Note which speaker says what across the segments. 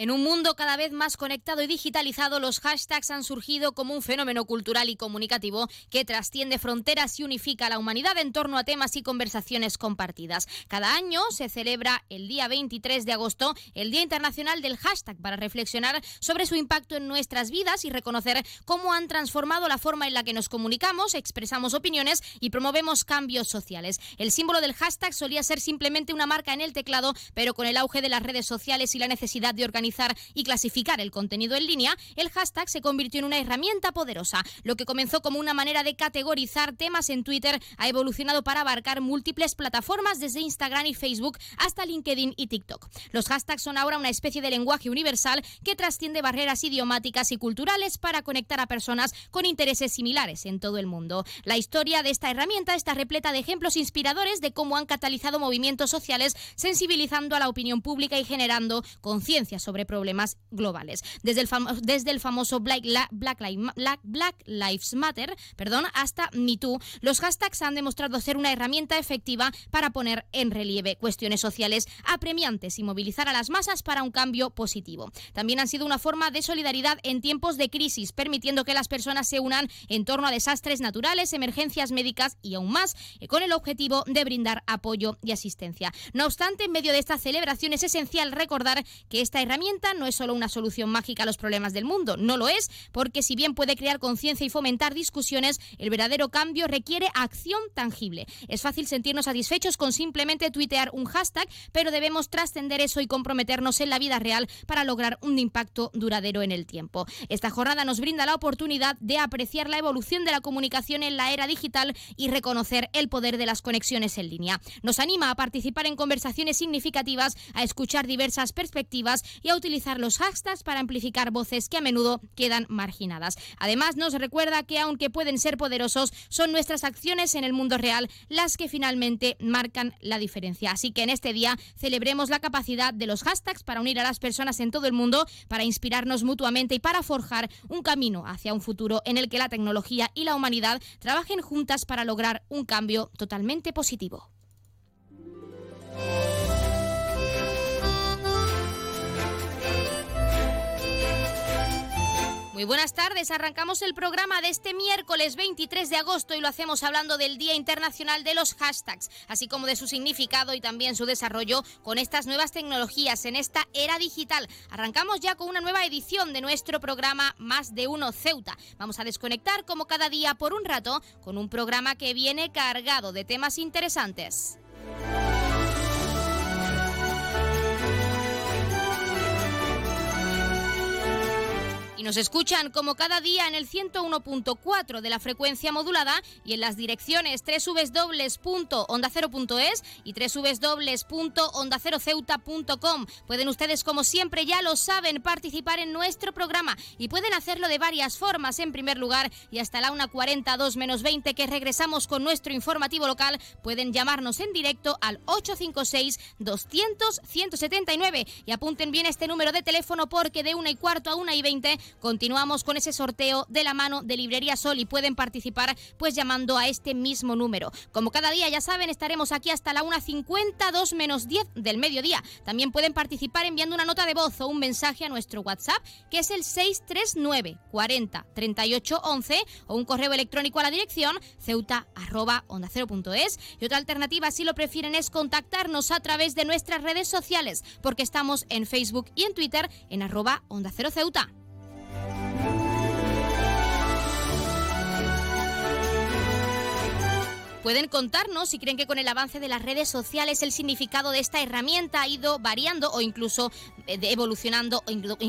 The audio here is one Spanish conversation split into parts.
Speaker 1: En un mundo cada vez más conectado y digitalizado, los hashtags han surgido como un fenómeno cultural y comunicativo que trasciende fronteras y unifica a la humanidad en torno a temas y conversaciones compartidas. Cada año se celebra el día 23 de agosto el Día Internacional del Hashtag para reflexionar sobre su impacto en nuestras vidas y reconocer cómo han transformado la forma en la que nos comunicamos, expresamos opiniones y promovemos cambios sociales. El símbolo del hashtag solía ser simplemente una marca en el teclado, pero con el auge de las redes sociales y la necesidad de organizar y clasificar el contenido en línea, el hashtag se convirtió en una herramienta poderosa. Lo que comenzó como una manera de categorizar temas en Twitter ha evolucionado para abarcar múltiples plataformas desde Instagram y Facebook hasta LinkedIn y TikTok. Los hashtags son ahora una especie de lenguaje universal que trasciende barreras idiomáticas y culturales para conectar a personas con intereses similares en todo el mundo. La historia de esta herramienta está repleta de ejemplos inspiradores de cómo han catalizado movimientos sociales, sensibilizando a la opinión pública y generando conciencia sobre problemas globales. Desde el, desde el famoso Black, Black, Black, Lives Matter perdón, hasta MeToo, los hashtags han demostrado ser una herramienta efectiva para poner en relieve cuestiones sociales apremiantes y movilizar a las masas para un cambio positivo. También han sido una forma de solidaridad en tiempos de crisis, permitiendo que las personas se unan en torno a desastres naturales, emergencias médicas y aún más, eh, con el objetivo de brindar apoyo y asistencia. No obstante, en medio de esta celebración es esencial recordar que esta herramienta no es solo una solución mágica a los problemas del mundo, no lo es, porque si bien puede crear conciencia y fomentar discusiones, el verdadero cambio requiere acción tangible. Es fácil sentirnos satisfechos con simplemente tuitear un hashtag, pero debemos trascender eso y comprometernos en la vida real para lograr un impacto duradero en el tiempo. Esta jornada nos brinda la oportunidad de apreciar la evolución de la comunicación en la era digital y reconocer el poder de las conexiones en línea. Nos anima a participar en conversaciones significativas, a escuchar diversas perspectivas y a utilizar los hashtags para amplificar voces que a menudo quedan marginadas. Además, nos recuerda que aunque pueden ser poderosos, son nuestras acciones en el mundo real las que finalmente marcan la diferencia. Así que en este día celebremos la capacidad de los hashtags para unir a las personas en todo el mundo, para inspirarnos mutuamente y para forjar un camino hacia un futuro en el que la tecnología y la humanidad trabajen juntas para lograr un cambio totalmente positivo. Muy buenas tardes, arrancamos el programa de este miércoles 23 de agosto y lo hacemos hablando del Día Internacional de los Hashtags, así como de su significado y también su desarrollo con estas nuevas tecnologías en esta era digital. Arrancamos ya con una nueva edición de nuestro programa Más de Uno Ceuta. Vamos a desconectar como cada día por un rato con un programa que viene cargado de temas interesantes. Y nos escuchan como cada día en el 101.4 de la frecuencia modulada y en las direcciones www.ondacero.es y www.ondaceroceuta.com. Pueden ustedes, como siempre ya lo saben, participar en nuestro programa y pueden hacerlo de varias formas. En primer lugar, y hasta la 1.42 menos 20 que regresamos con nuestro informativo local, pueden llamarnos en directo al 856 200 179 y apunten bien este número de teléfono porque de una y cuarto a una y 20 Continuamos con ese sorteo de la mano de Librería Sol y pueden participar pues llamando a este mismo número. Como cada día ya saben, estaremos aquí hasta la 1.52 menos 10 del mediodía. También pueden participar enviando una nota de voz o un mensaje a nuestro WhatsApp que es el 639 40 38 11 o un correo electrónico a la dirección ceuta onda y otra alternativa si lo prefieren es contactarnos a través de nuestras redes sociales porque estamos en Facebook y en Twitter en arroba onda cero ceuta. Thank you. Pueden contarnos si creen que con el avance de las redes sociales el significado de esta herramienta ha ido variando o incluso eh, evolucionando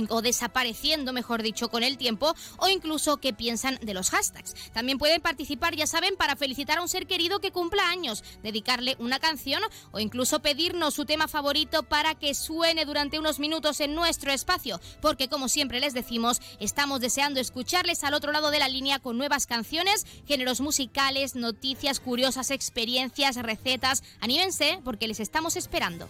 Speaker 1: o, desapareciendo, mejor dicho, con el tiempo, o incluso qué piensan de los hashtags. También pueden participar, ya saben, para felicitar a un ser querido que cumpla años, dedicarle una canción o incluso pedirnos su tema favorito para que suene durante unos minutos en nuestro espacio, porque como siempre les decimos, estamos deseando escucharles al otro lado de la línea con nuevas canciones, géneros musicales, noticias curiosas curiosas experiencias, recetas. Anímense porque les estamos esperando.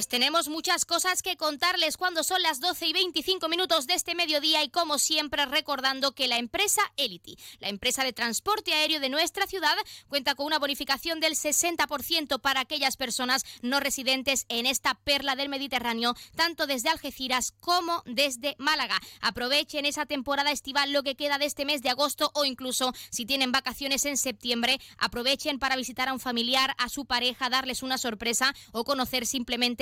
Speaker 1: Tenemos muchas cosas que contarles cuando son las 12 y 25 minutos de este mediodía y como siempre recordando que la empresa Elity, la empresa de transporte aéreo de nuestra ciudad, cuenta con una bonificación del 60% para aquellas personas no residentes en esta perla del Mediterráneo, tanto desde Algeciras como desde Málaga. Aprovechen esa temporada estival, lo que queda de este mes de agosto o incluso si tienen vacaciones en septiembre, aprovechen para visitar a un familiar, a su pareja, darles una sorpresa o conocer simplemente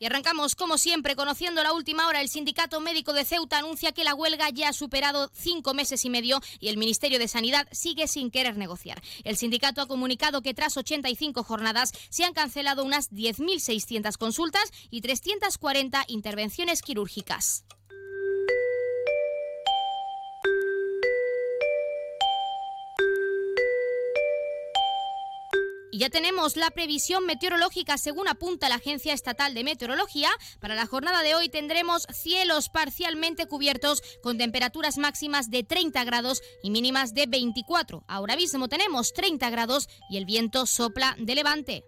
Speaker 1: Y arrancamos, como siempre, conociendo la última hora. El Sindicato Médico de Ceuta anuncia que la huelga ya ha superado cinco meses y medio y el Ministerio de Sanidad sigue sin querer negociar. El sindicato ha comunicado que tras 85 jornadas se han cancelado unas 10.600 consultas y 340 intervenciones quirúrgicas. Ya tenemos la previsión meteorológica según apunta la Agencia Estatal de Meteorología. Para la jornada de hoy tendremos cielos parcialmente cubiertos con temperaturas máximas de 30 grados y mínimas de 24. Ahora mismo tenemos 30 grados y el viento sopla de levante.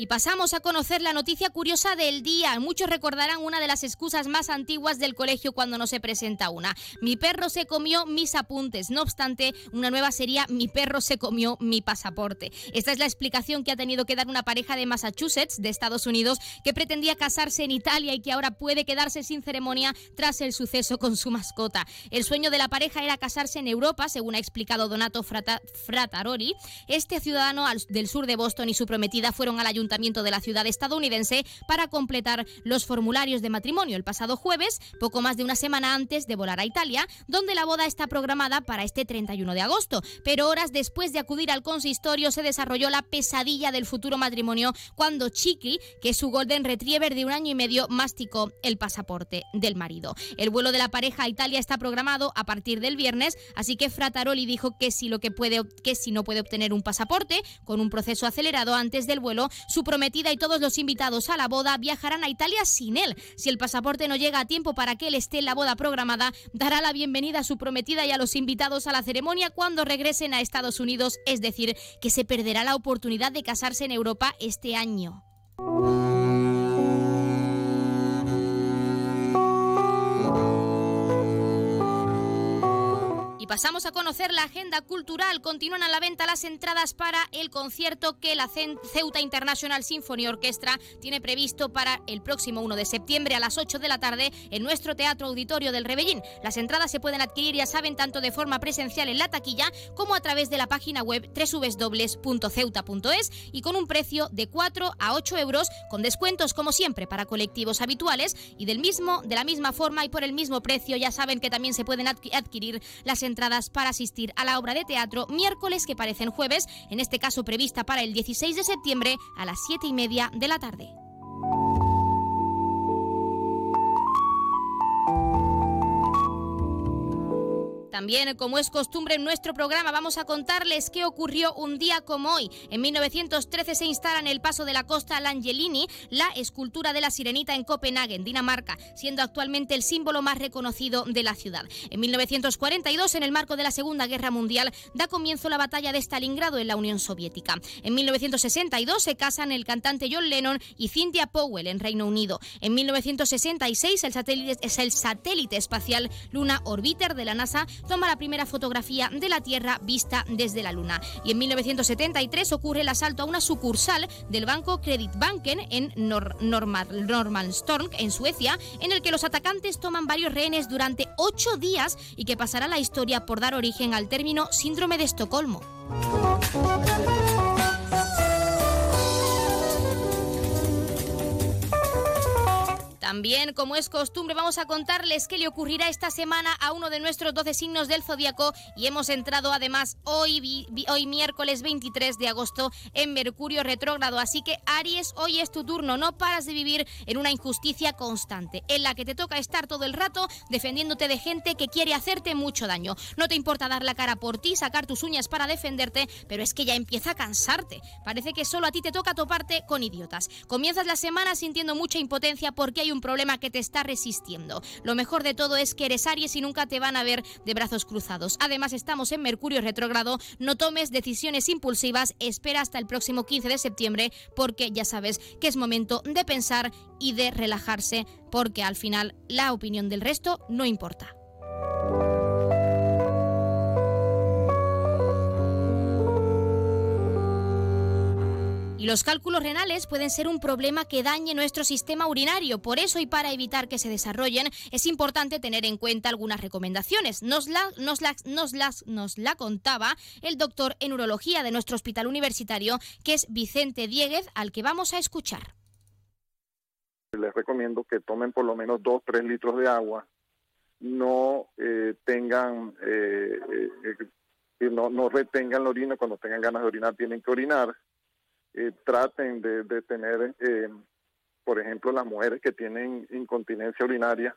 Speaker 1: Y pasamos a conocer la noticia curiosa del día. Muchos recordarán una de las excusas más antiguas del colegio cuando no se presenta una. Mi perro se comió mis apuntes. No obstante, una nueva sería Mi perro se comió mi pasaporte. Esta es la explicación que ha tenido que dar una pareja de Massachusetts, de Estados Unidos, que pretendía casarse en Italia y que ahora puede quedarse sin ceremonia tras el suceso con su mascota. El sueño de la pareja era casarse en Europa, según ha explicado Donato Frataroli. Este ciudadano del sur de Boston y su prometida fueron al ayuntamiento de la ciudad estadounidense para completar los formularios de matrimonio el pasado jueves, poco más de una semana antes de volar a Italia, donde la boda está programada para este 31 de agosto. Pero horas después de acudir al consistorio se desarrolló la pesadilla del futuro matrimonio cuando Chiqui, que es su Golden Retriever de un año y medio, masticó el pasaporte del marido. El vuelo de la pareja a Italia está programado a partir del viernes, así que Frataroli dijo que si lo que puede que si no puede obtener un pasaporte con un proceso acelerado antes del vuelo, su su prometida y todos los invitados a la boda viajarán a Italia sin él. Si el pasaporte no llega a tiempo para que él esté en la boda programada, dará la bienvenida a su prometida y a los invitados a la ceremonia cuando regresen a Estados Unidos, es decir, que se perderá la oportunidad de casarse en Europa este año. Pasamos a conocer la agenda cultural. Continúan a la venta las entradas para el concierto que la Ceuta International Symphony Orchestra tiene previsto para el próximo 1 de septiembre a las 8 de la tarde en nuestro Teatro Auditorio del Rebellín. Las entradas se pueden adquirir, ya saben, tanto de forma presencial en la taquilla como a través de la página web www.ceuta.es y con un precio de 4 a 8 euros con descuentos como siempre para colectivos habituales y del mismo, de la misma forma y por el mismo precio ya saben que también se pueden adquirir las entradas para asistir a la obra de teatro miércoles que parecen jueves, en este caso prevista para el 16 de septiembre a las 7 y media de la tarde. También, como es costumbre en nuestro programa, vamos a contarles qué ocurrió un día como hoy. En 1913 se instala en el Paso de la Costa L'Angelini la escultura de la sirenita en Copenhague, en Dinamarca, siendo actualmente el símbolo más reconocido de la ciudad. En 1942, en el marco de la Segunda Guerra Mundial, da comienzo la batalla de Stalingrado en la Unión Soviética. En 1962 se casan el cantante John Lennon y Cynthia Powell en Reino Unido. En 1966 el satélite, es el satélite espacial Luna Orbiter de la NASA toma la primera fotografía de la Tierra vista desde la Luna. Y en 1973 ocurre el asalto a una sucursal del banco Credit Banken en Nor en Suecia, en el que los atacantes toman varios rehenes durante ocho días y que pasará la historia por dar origen al término síndrome de Estocolmo. También, como es costumbre, vamos a contarles qué le ocurrirá esta semana a uno de nuestros 12 signos del zodiaco y hemos entrado además hoy, hoy miércoles 23 de agosto en Mercurio retrógrado. Así que Aries, hoy es tu turno, no paras de vivir en una injusticia constante, en la que te toca estar todo el rato defendiéndote de gente que quiere hacerte mucho daño. No te importa dar la cara por ti, sacar tus uñas para defenderte, pero es que ya empieza a cansarte. Parece que solo a ti te toca toparte con idiotas. Comienzas la semana sintiendo mucha impotencia porque hay un problema que te está resistiendo. Lo mejor de todo es que eres Aries y nunca te van a ver de brazos cruzados. Además, estamos en Mercurio retrógrado. No tomes decisiones impulsivas. Espera hasta el próximo 15 de septiembre porque ya sabes que es momento de pensar y de relajarse porque al final la opinión del resto no importa. Y los cálculos renales pueden ser un problema que dañe nuestro sistema urinario. Por eso y para evitar que se desarrollen, es importante tener en cuenta algunas recomendaciones. Nos la, nos nos las, nos la contaba el doctor en urología de nuestro hospital universitario, que es Vicente Dieguez, al que vamos a escuchar.
Speaker 2: Les recomiendo que tomen por lo menos 2-3 litros de agua, no eh, tengan, eh, eh, no, no retengan la orina, cuando tengan ganas de orinar tienen que orinar eh, traten de, tener, eh, por ejemplo, las mujeres que tienen incontinencia urinaria,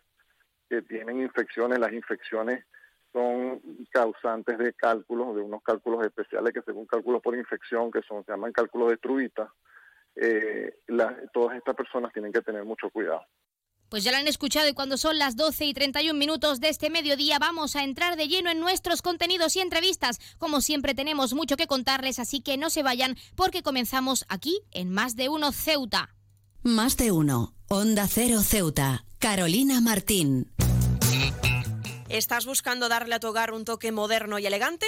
Speaker 2: que tienen infecciones, las infecciones son causantes de cálculos, de unos cálculos especiales que según cálculos por infección, que son, se llaman cálculos de Trubita, eh, todas estas personas tienen que tener mucho cuidado.
Speaker 1: Pues ya lo han escuchado y cuando son las 12 y 31 minutos de este mediodía vamos a entrar de lleno en nuestros contenidos y entrevistas. Como siempre tenemos mucho que contarles, así que no se vayan porque comenzamos aquí en Más de Uno Ceuta.
Speaker 3: Más de Uno, Onda Cero Ceuta, Carolina Martín.
Speaker 4: ¿Estás buscando darle a tu hogar un toque moderno y elegante?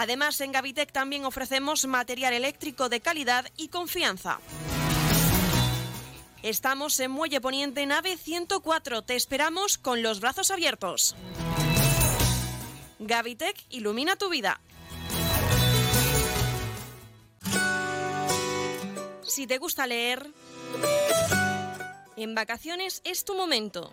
Speaker 4: Además, en Gavitec también ofrecemos material eléctrico de calidad y confianza. Estamos en Muelle Poniente, nave 104. Te esperamos con los brazos abiertos. Gavitec ilumina tu vida. Si te gusta leer, en vacaciones es tu momento.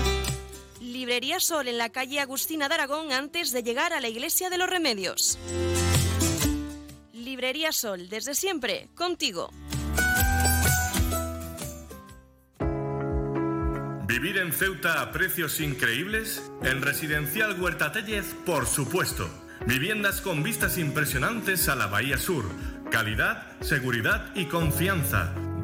Speaker 4: Librería Sol en la calle Agustina de Aragón antes de llegar a la Iglesia de los Remedios. Librería Sol, desde siempre, contigo.
Speaker 5: ¿Vivir en Ceuta a precios increíbles? En Residencial Huerta Tellez, por supuesto. Viviendas con vistas impresionantes a la Bahía Sur. Calidad, seguridad y confianza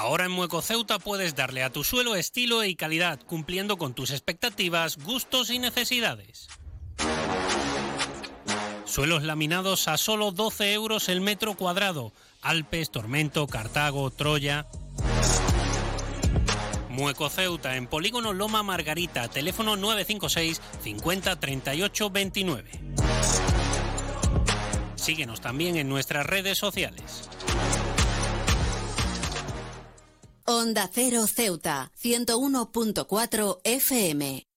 Speaker 6: Ahora en Mueco Ceuta puedes darle a tu suelo estilo y calidad, cumpliendo con tus expectativas, gustos y necesidades. Suelos laminados a solo 12 euros el metro cuadrado. Alpes, Tormento, Cartago, Troya. Mueco Ceuta en Polígono Loma Margarita, teléfono 956 50 38 29. Síguenos también en nuestras redes sociales.
Speaker 3: Onda Cero Ceuta, 101.4 FM.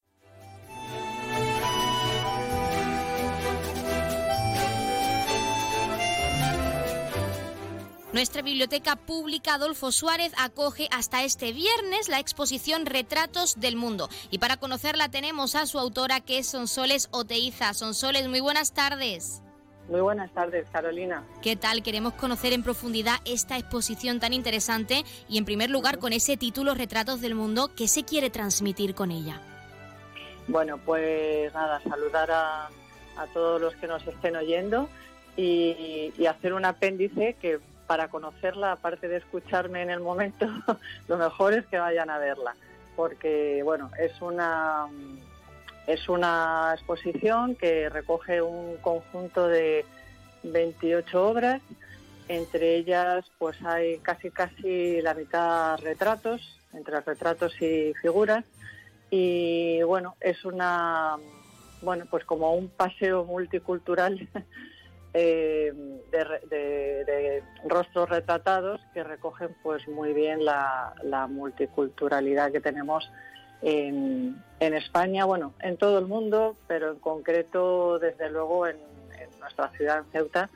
Speaker 1: Nuestra Biblioteca Pública Adolfo Suárez acoge hasta este viernes la exposición Retratos del Mundo. Y para conocerla tenemos a su autora que es Sonsoles Oteiza. Sonsoles, muy buenas tardes.
Speaker 7: Muy buenas tardes, Carolina.
Speaker 1: ¿Qué tal? Queremos conocer en profundidad esta exposición tan interesante y en primer lugar con ese título Retratos del Mundo, ¿qué se quiere transmitir con ella?
Speaker 7: Bueno, pues nada, saludar a, todos los que nos estén oyendo y, y hacer un apéndice que para conocerla, aparte de escucharme en el momento, lo mejor es que vayan a verla, porque bueno, es una es una exposición que recoge un conjunto de 28 obras, entre ellas pues hay casi casi la mitad retratos, entre retratos y figuras. Y bueno, es una bueno, pues como un paseo multicultural Eh, de, rostros retratados que recogen pues muy bien la, multiculturalidad que tenemos en, España, bueno, en todo el mundo, pero en concreto, desde luego, en, nuestra ciudad, en Ceuta,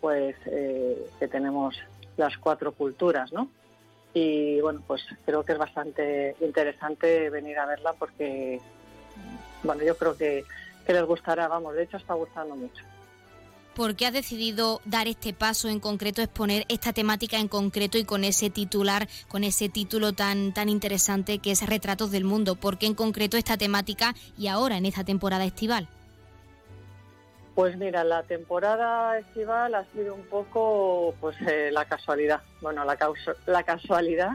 Speaker 7: pues eh, que tenemos las cuatro culturas, ¿no? Y bueno, pues creo que es bastante interesante venir a verla porque, bueno, yo creo que, que les gustará, vamos, de hecho está gustando mucho.
Speaker 1: ¿Por qué has decidido dar este paso en concreto, exponer esta temática en concreto y con ese titular, con ese título tan, tan interesante que es Retratos del Mundo? ¿Por qué en concreto esta temática y ahora en esta temporada estival?
Speaker 7: Pues mira, la temporada estival ha sido un poco pues eh, la casualidad. Bueno, la, la casualidad,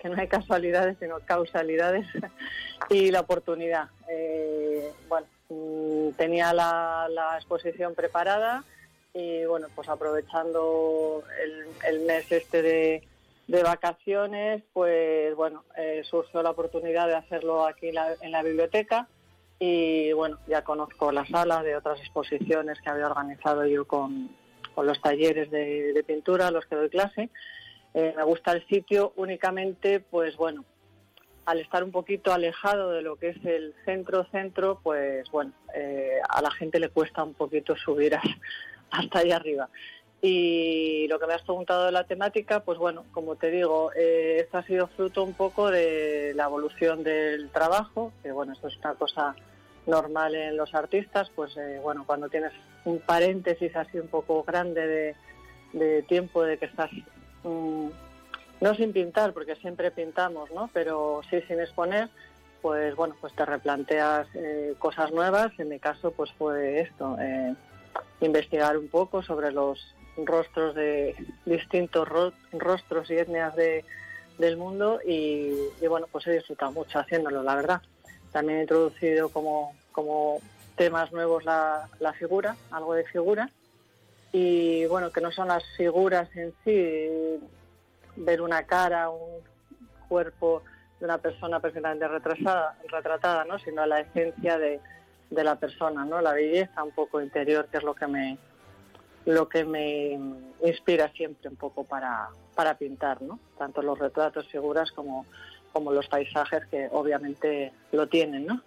Speaker 7: que no hay casualidades, sino causalidades, y la oportunidad. Eh, bueno, mm, tenía la exposición preparada y bueno, pues aprovechando el, mes este de, vacaciones, pues bueno, eh, surgió la oportunidad de hacerlo aquí en la biblioteca y bueno, ya conozco la sala de otras exposiciones que había organizado yo con, los talleres de, pintura los que doy clase. Eh, me gusta el sitio únicamente, pues bueno, al estar un poquito alejado de lo que es el centro-centro, pues bueno, eh, a la gente le cuesta un poquito subir a, hasta allá arriba. Y lo que me has preguntado de la temática, pues bueno, como te digo, eh, esto ha sido fruto un poco de la evolución del trabajo, que bueno, esto es una cosa normal en los artistas, pues eh, bueno, cuando tienes un paréntesis así un poco grande de, tiempo de que estás, mm, no sin pintar, porque siempre pintamos, ¿no? Pero sí sin exponer, pues bueno, pues te replanteas eh, cosas nuevas. En mi caso, pues fue esto investigar un poco sobre los rostros de distintos rostros y etnias de, del mundo y, bueno, pues he disfrutado mucho haciéndolo, la verdad. También he introducido como, como temas nuevos la, la figura, algo de figura y bueno, que no son las figuras en sí, ver una cara, un cuerpo de una persona perfectamente retrasada, retratada, ¿no? sino la esencia de, de la persona, ¿no? La belleza un poco interior, que es lo que me lo que me inspira siempre un poco para, para pintar, ¿no? Tanto los retratos, figuras como, como los paisajes que obviamente lo tienen, ¿no?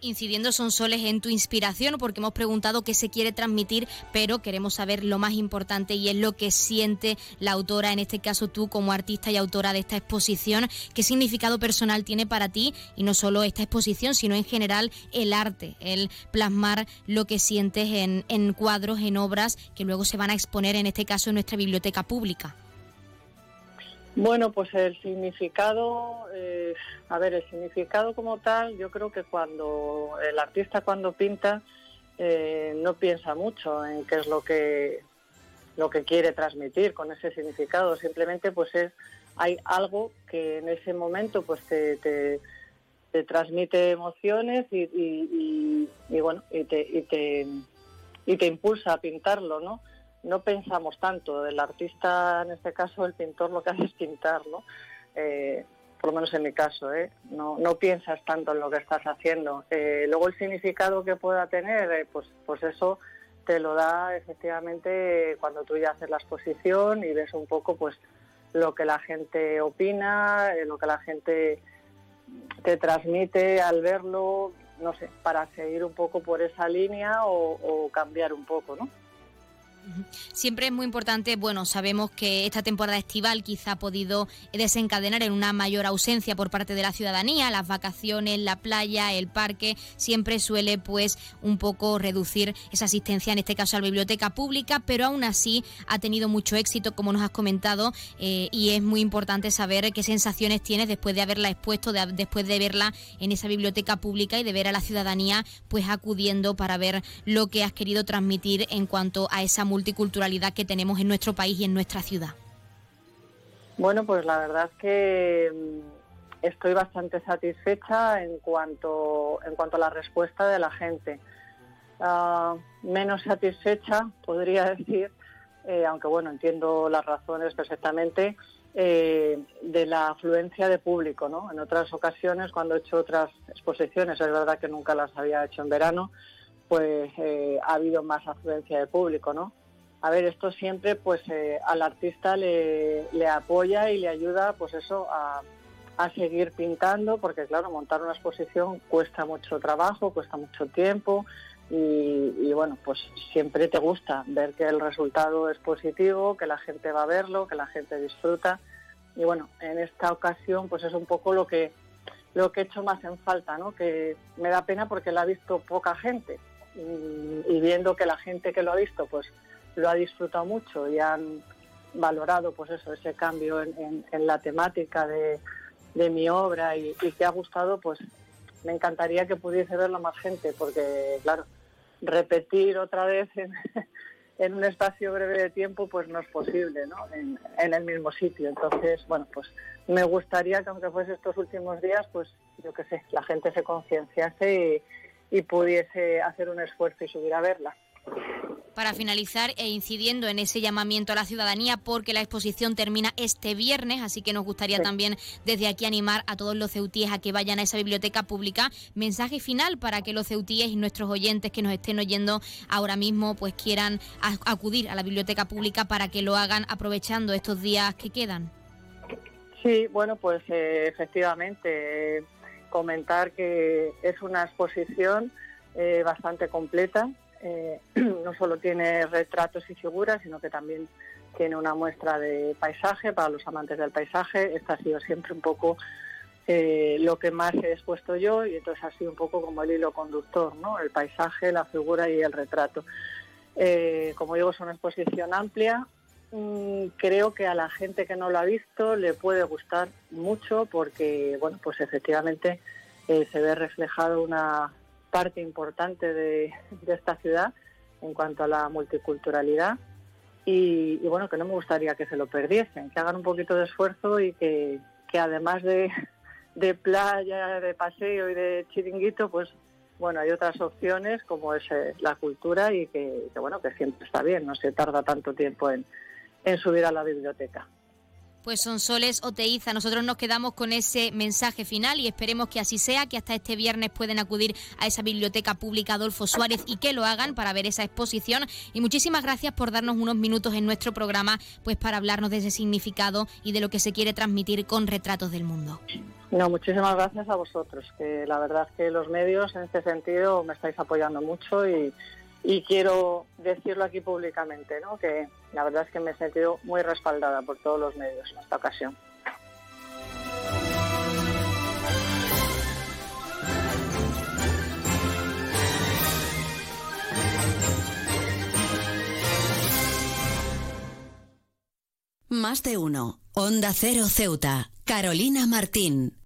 Speaker 1: Incidiendo son soles en tu inspiración, porque hemos preguntado qué se quiere transmitir, pero queremos saber lo más importante y es lo que siente la autora, en este caso tú como artista y autora de esta exposición, qué significado personal tiene para ti y no solo esta exposición, sino en general el arte, el plasmar lo que sientes en, en cuadros, en obras que luego se van a exponer, en este caso, en nuestra biblioteca pública.
Speaker 7: Bueno, pues el significado, eh, a ver, el significado como tal, yo creo que cuando el artista cuando pinta eh, no piensa mucho en qué es lo que lo que quiere transmitir con ese significado, simplemente pues es hay algo que en ese momento pues te, te, transmite emociones y, y, bueno y te, y te y te impulsa a pintarlo, ¿no? No pensamos tanto. El artista, en este caso, el pintor, lo que hace es pintar, ¿no? Eh, por lo menos en mi caso, ¿eh? no, no piensas tanto en lo que estás haciendo. Eh, luego el significado que pueda tener, pues, pues eso te lo da efectivamente cuando tú ya haces la exposición y ves un poco pues lo que la gente opina, lo que la gente te transmite al verlo, no sé, para seguir un poco por esa línea o, o cambiar un poco, ¿no?
Speaker 1: Siempre es muy importante, bueno, sabemos que esta temporada estival quizá ha podido desencadenar en una mayor ausencia por parte de la ciudadanía, las vacaciones, la playa, el parque, siempre suele pues un poco reducir esa asistencia, en este caso a la biblioteca pública, pero aún así ha tenido mucho éxito, como nos has comentado, eh, y es muy importante saber qué sensaciones tienes después de haberla expuesto, después de verla en esa biblioteca pública y de ver a la ciudadanía pues acudiendo para ver lo que has querido transmitir en cuanto a esa multiculturalidad que tenemos en nuestro país y en nuestra ciudad?
Speaker 7: Bueno, pues la verdad que mm, estoy bastante satisfecha en cuanto, en cuanto a la respuesta de la gente. Ah, menos satisfecha, podría decir, eh, aunque bueno, entiendo las razones perfectamente, eh, de la afluencia de público. ¿no? En otras ocasiones, cuando he hecho otras exposiciones, es verdad que nunca las había hecho en verano, pues eh, ha habido más afluencia de público, ¿no? A ver, esto siempre pues eh, al artista le, apoya y le ayuda pues eso a, seguir pintando, porque claro, montar una exposición cuesta mucho trabajo, cuesta mucho tiempo y, bueno, pues siempre te gusta ver que el resultado es positivo, que la gente va a verlo, que la gente disfruta y bueno, en esta ocasión pues es un poco lo que lo que he hecho más en falta, ¿no? Que me da pena porque la ha visto poca gente y, y viendo que la gente que lo ha visto pues lo ha disfrutado mucho y han valorado pues eso ese cambio en, la temática de, mi obra y, que ha gustado pues me encantaría que pudiese verlo más gente porque claro repetir otra vez en, un espacio breve de tiempo pues no es posible ¿no? En, el mismo sitio entonces bueno pues me gustaría que aunque fuese estos últimos días pues yo qué sé la gente se concienciase y pudiese hacer un esfuerzo y subir a verla
Speaker 1: para finalizar e incidiendo en ese llamamiento a la ciudadanía porque la exposición termina este viernes, así que nos gustaría también desde aquí animar a todos los ceutíes a que vayan a esa biblioteca pública. Mensaje final para que los ceutíes y nuestros oyentes que nos estén oyendo ahora mismo pues quieran acudir a la biblioteca pública para que lo hagan aprovechando estos días que quedan.
Speaker 7: Sí, bueno, pues eh, efectivamente comentar que es una exposición eh, bastante completa eh, no solo tiene retratos y figuras, sino que también tiene una muestra de paisaje para los amantes del paisaje. Esta ha sido siempre un poco eh, lo que más he expuesto yo y entonces ha sido un poco como el hilo conductor, ¿no? El paisaje, la figura y el retrato. Eh, como digo, es una exposición amplia. Mm, creo que a la gente que no lo ha visto le puede gustar mucho porque, bueno, pues efectivamente se ve reflejado una, parte importante de, esta ciudad en cuanto a la multiculturalidad y, bueno, que no me gustaría que se lo perdiesen, que hagan un poquito de esfuerzo y que, además de, playa, de paseo y de chiringuito, pues bueno, hay otras opciones como es eh, la cultura y que, bueno, que siempre está bien, no se tarda tanto tiempo en subir a la biblioteca.
Speaker 1: Pues son Soles Oteiza. Nosotros nos quedamos con ese mensaje final y esperemos que así sea, que hasta este viernes pueden acudir a esa biblioteca pública Adolfo Suárez y que lo hagan para ver esa exposición. Y muchísimas gracias por darnos unos minutos en nuestro programa, pues para hablarnos de ese significado y de lo que se quiere transmitir con retratos del mundo.
Speaker 7: No, muchísimas gracias a vosotros, que la verdad que los medios en este sentido me estáis apoyando mucho y, y quiero decirlo aquí públicamente, ¿no? que la verdad es que me he sentido muy respaldada por todos los medios en esta ocasión.
Speaker 3: Más de uno. Onda Cero Ceuta. Carolina Martín.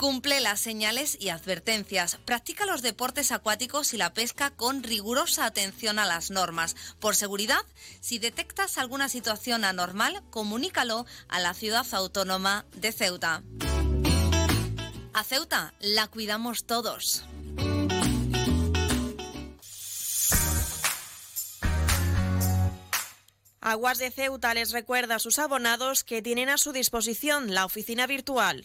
Speaker 8: Cumple las señales y advertencias. Practica los deportes acuáticos y la pesca con rigurosa atención a las normas. Por seguridad, si detectas alguna situación anormal, comunícalo a la ciudad autónoma de Ceuta. A Ceuta la cuidamos todos.
Speaker 4: Aguas de Ceuta les recuerda a sus abonados que tienen a su disposición la oficina virtual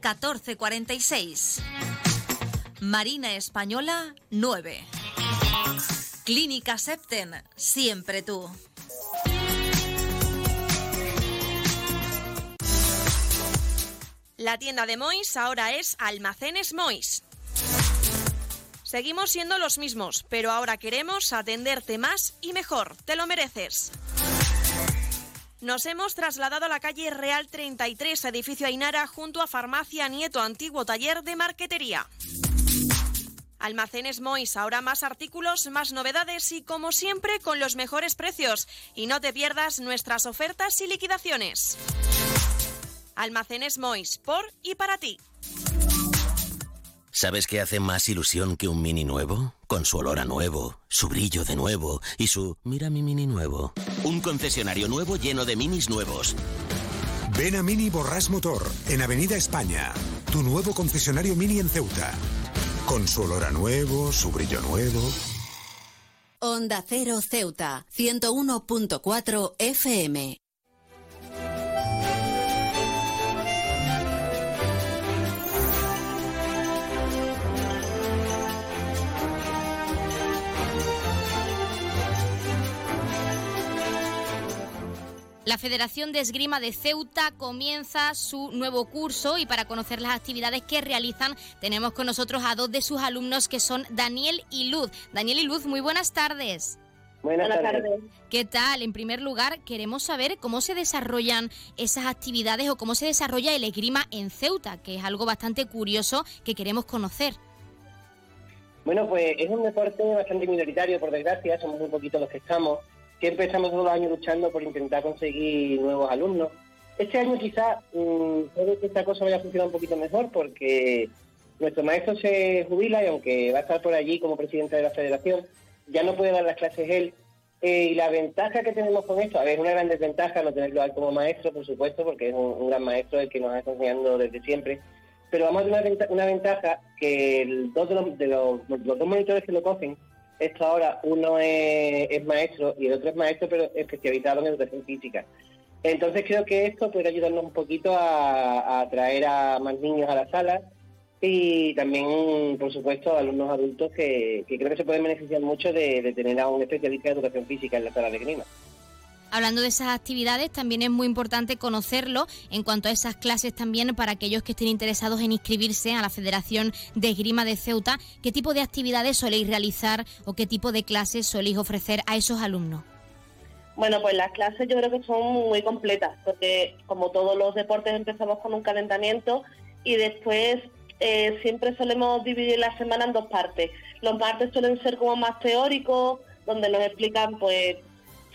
Speaker 8: 1446. Marina Española 9. Clínica Septen, siempre tú.
Speaker 4: La tienda de Mois ahora es Almacenes Mois. Seguimos siendo los mismos, pero ahora queremos atenderte más y mejor. Te lo mereces. Nos hemos trasladado a la calle Real 33, edificio Ainara, junto a Farmacia Nieto, antiguo taller de marquetería. Almacenes Mois, ahora más artículos, más novedades y como siempre con los mejores precios. Y no te pierdas nuestras ofertas y liquidaciones. Almacenes Mois, por y para ti.
Speaker 9: ¿Sabes qué hace más ilusión que un mini nuevo? Con su olor a nuevo, su brillo de nuevo y su mira mi mini nuevo. Un concesionario nuevo lleno de minis nuevos.
Speaker 10: Ven a Mini Borras Motor, en Avenida España. Tu nuevo concesionario Mini en Ceuta. Con su olor a nuevo, su brillo nuevo.
Speaker 3: Onda Cero Ceuta, 101.4 FM.
Speaker 1: La Federación de Esgrima de Ceuta comienza su nuevo curso y para conocer las actividades que realizan tenemos con nosotros a dos de sus alumnos que son Daniel y Luz. Daniel y Luz, muy buenas tardes.
Speaker 11: Buenas, tardes.
Speaker 1: ¿Qué tal? En primer lugar, queremos saber cómo se desarrollan esas actividades o cómo se desarrolla el esgrima en Ceuta, que es algo bastante curioso que queremos conocer.
Speaker 11: Bueno, pues es un deporte bastante minoritario, por desgracia, somos muy poquitos los que estamos. Siempre estamos todos los años luchando por intentar conseguir nuevos alumnos. Este año quizás mmm, que esta cosa vaya a funcionar un poquito mejor porque nuestro maestro se jubila y aunque va a estar por allí como presidente de la federación, ya no puede dar las clases él. Eh, y la ventaja que tenemos con esto, a ver, es una gran desventaja no tenerlo como maestro, por supuesto, porque es un, gran maestro el que nos está enseñando desde siempre, pero vamos a tener una, ventaja que el, dos de, los, de los, dos monitores que lo cogen, esto ahora, uno es, maestro y el otro es maestro, pero especializado en educación física. Entonces creo que esto puede ayudarnos un poquito a, a atraer a más niños a la sala y también, por supuesto, alumnos adultos que, creo que se pueden beneficiar mucho de, tener a un especialista de educación física en la sala de grima.
Speaker 1: Hablando de esas actividades, también es muy importante conocerlo en cuanto a esas clases también para aquellos que estén interesados en inscribirse a la Federación de Esgrima de Ceuta. ¿Qué tipo de actividades soléis realizar o qué tipo de clases soléis ofrecer a esos alumnos?
Speaker 12: Bueno, pues las clases yo creo que son muy completas, porque como todos los deportes empezamos con un calentamiento y después eh, siempre solemos dividir la semana en dos partes. Los martes suelen ser como más teóricos, donde nos explican pues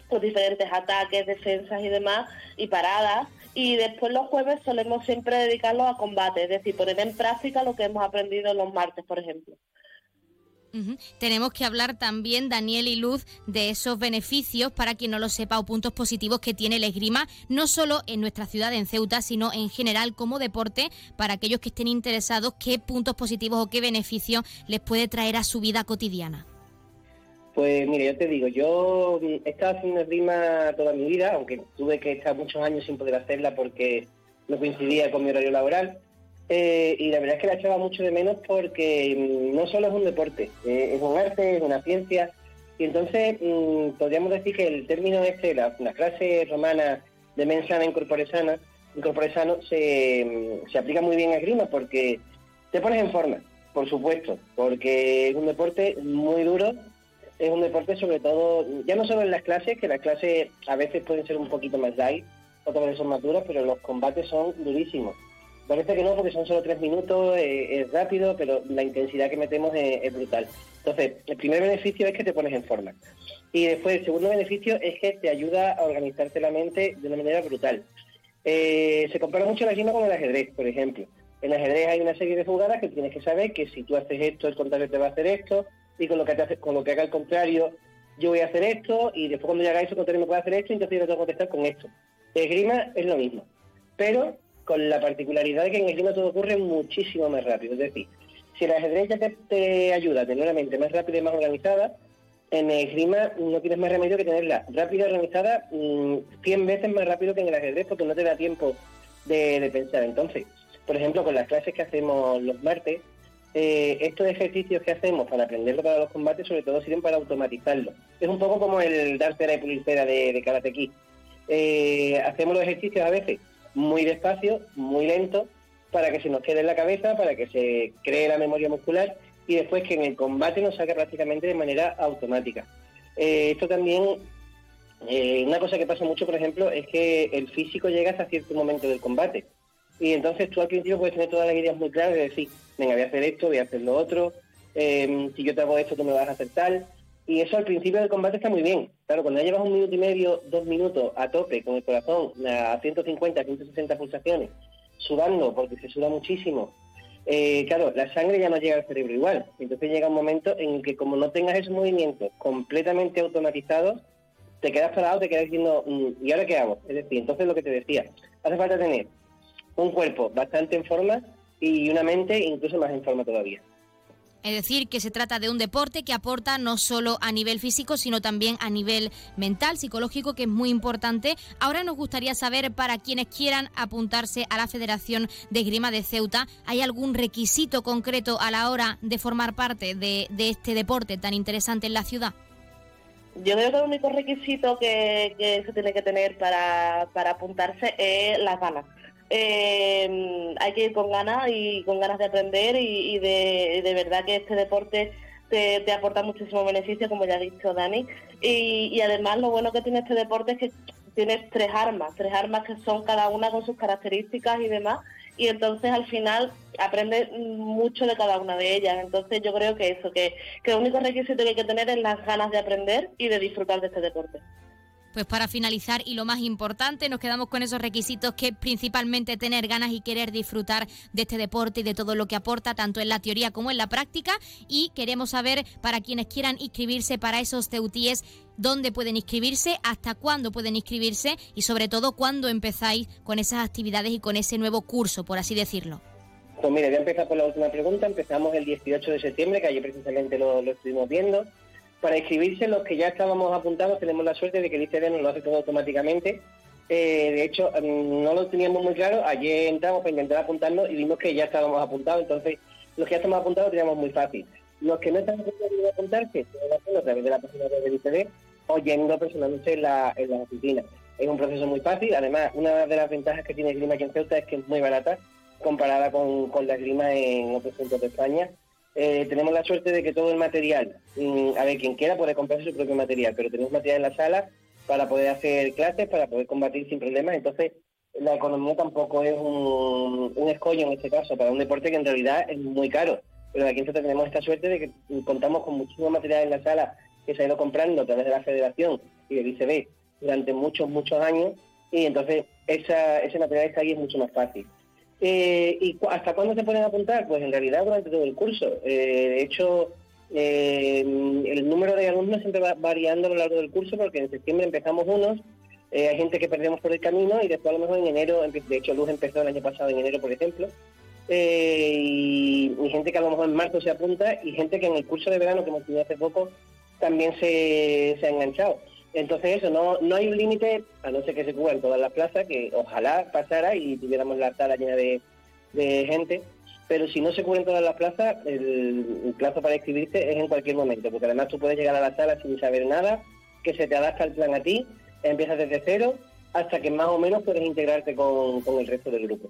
Speaker 12: los diferentes ataques, defensas y demás, y paradas. Y después los jueves solemos siempre dedicarlos a combate, es decir, poner en práctica lo que hemos aprendido los martes, por ejemplo.
Speaker 1: Tenemos que hablar también, Daniel y Luz, de esos beneficios, para quien no lo sepa, o puntos positivos que tiene el esgrima, no solo en nuestra ciudad, en Ceuta, sino en general como deporte, para aquellos que estén interesados, qué puntos positivos o qué beneficios les puede traer a su vida cotidiana.
Speaker 11: Pues mire, yo te digo, yo he estado haciendo esgrima toda mi vida, aunque tuve que estar muchos años sin poder hacerla porque no coincidía con mi horario laboral. Eh, y la verdad es que la echaba mucho de menos porque mm, no solo es un deporte, eh, es un arte, es una ciencia. Y entonces mm, podríamos decir que el término este, la, la frase romana de mensana incorporesana, incorporesano, se, mm, se aplica muy bien a grima porque te pones en forma, por supuesto, porque es un deporte muy duro, es un deporte sobre todo, ya no solo en las clases, que las clases a veces pueden ser un poquito más light, otras veces son más duras, pero los combates son durísimos. Parece que no, porque son solo tres minutos, eh, es rápido, pero la intensidad que metemos es, brutal. Entonces, el primer beneficio es que te pones en forma. Y después, el segundo beneficio es que te ayuda a organizarte la mente de una manera brutal. Eh, se compara mucho la gima con el ajedrez, por ejemplo. En el ajedrez hay una serie de jugadas que tienes que saber que si tú haces esto, el contrario te va a hacer esto, y con lo que, te hace, con lo que haga el contrario, yo voy a hacer esto, y después cuando yo haga eso, el contrario me puede hacer esto, entonces yo tengo que contestar con esto. Esgrima es lo mismo. Pero con la particularidad de que en el clima todo ocurre muchísimo más rápido. Es decir, si el ajedrez ya te, ayuda a tener mente más rápida y más organizada, en el clima no tienes más remedio que tenerla rápida y organizada 100 mm, veces más rápido que en el ajedrez porque no te da tiempo de, pensar. Entonces, por ejemplo, con las clases que hacemos los martes, eh, estos ejercicios que hacemos para aprenderlo para los combates, sobre todo sirven para automatizarlo. Es un poco como el dar cera y pulir cera de, de. Eh, hacemos los ejercicios a veces muy despacio, muy lento, para que se nos quede en la cabeza, para que se cree la memoria muscular y después que en el combate nos salga prácticamente de manera automática. Eh, esto también, una cosa que pasa mucho, por ejemplo, es que el físico llega hasta cierto momento del combate. Y entonces tú al principio puedes tener todas las ideas muy claras de decir, venga, voy a hacer esto, voy a hacer lo otro, eh, si yo te hago esto, tú me vas a hacer tal. Y eso al principio del combate está muy bien. Claro, cuando ya llevas un minuto y medio, dos minutos a tope, con el corazón a 150, 160 pulsaciones, sudando, porque se suda muchísimo, eh, claro, la sangre ya no llega al cerebro igual. Entonces llega un momento en el que como no tengas esos movimientos completamente automatizados, te quedas parado, te quedas diciendo, mm, ¿y ahora qué hago? Es decir, entonces lo que te decía, hace falta tener un cuerpo bastante en forma y una mente incluso más en forma todavía.
Speaker 1: Es decir, que se trata de un deporte que aporta no solo a nivel físico, sino también a nivel mental, psicológico, que es muy importante. Ahora nos gustaría saber, para quienes quieran apuntarse a la Federación de Esgrima de Ceuta, ¿hay algún requisito concreto a la hora de formar parte de, este deporte tan interesante en la ciudad?
Speaker 12: Yo creo que el único requisito que, se tiene que tener para, apuntarse es las ganas. Eh, hay que ir con ganas y con ganas de aprender y, de, verdad que este deporte te, aporta muchísimo beneficio, como ya ha dicho Dani. Y, y, además lo bueno que tiene este deporte es que tienes tres armas, tres armas que son cada una con sus características y demás, y entonces al final aprendes mucho de cada una de ellas. Entonces yo creo que eso, que, que el único requisito que hay que tener es las ganas de aprender y de disfrutar de este deporte.
Speaker 1: Pues para finalizar y lo más importante, nos quedamos con esos requisitos que principalmente tener ganas y querer disfrutar de este deporte y de todo lo que aporta, tanto en la teoría como en la práctica. Y queremos saber para quienes quieran inscribirse para esos CEUTIES, dónde pueden inscribirse, hasta cuándo pueden inscribirse y sobre todo cuándo empezáis con esas actividades y con ese nuevo curso, por así decirlo.
Speaker 11: Pues mire, voy a empezar por la última pregunta. Empezamos el 18 de septiembre, que ayer precisamente lo estuvimos viendo. Para inscribirse, los que ya estábamos apuntados, tenemos la suerte de que el ICD nos lo hace todo automáticamente. Eh, de hecho, mm, no lo teníamos muy claro. Ayer entramos para intentar apuntarnos y vimos que ya estábamos apuntados. Entonces, los que ya estamos apuntados teníamos muy fácil. Los que no están a apuntarse, pueden hacerlo a través de la página web del ICD o yendo personalmente en la, en la oficina. Es un proceso muy fácil. Además, una de las ventajas que tiene Grima aquí en Ceuta es que es muy barata comparada con, con la Grima en otros puntos de España. Eh, tenemos la suerte de que todo el material, mm, a ver, quien quiera puede comprarse su propio material, pero tenemos material en la sala para poder hacer clases, para poder combatir sin problemas. Entonces, la economía tampoco es un, escollo en este caso, para un deporte que en realidad es muy caro. Pero aquí tenemos esta suerte de que contamos con muchísimo material en la sala que se ha ido comprando a través de la federación y del ICB durante muchos, muchos años, y entonces esa, ese material está ahí es mucho más fácil. Eh, ¿Y hasta cuándo se pueden apuntar? Pues en realidad durante todo el curso. Eh, de hecho, eh, el número de alumnos siempre va variando a lo largo del curso porque en septiembre empezamos unos, hay gente que perdemos por el camino y después a lo mejor en enero, de hecho Luz empezó el año pasado en enero, por ejemplo, y, gente que a lo mejor en marzo se apunta y gente que en el curso de verano que hemos tenido hace poco también se, se ha enganchado. Entonces eso, no, no hay un límite, a no ser que se cubran todas las plazas, que ojalá pasara y tuviéramos la sala llena de, gente, pero si no se cubren todas las plazas, el, plazo para inscribirse es en cualquier momento, porque además tú puedes llegar a la sala sin saber nada, que se te adapta el plan a ti, empiezas desde cero, hasta que más o menos puedes integrarte con el resto del grupo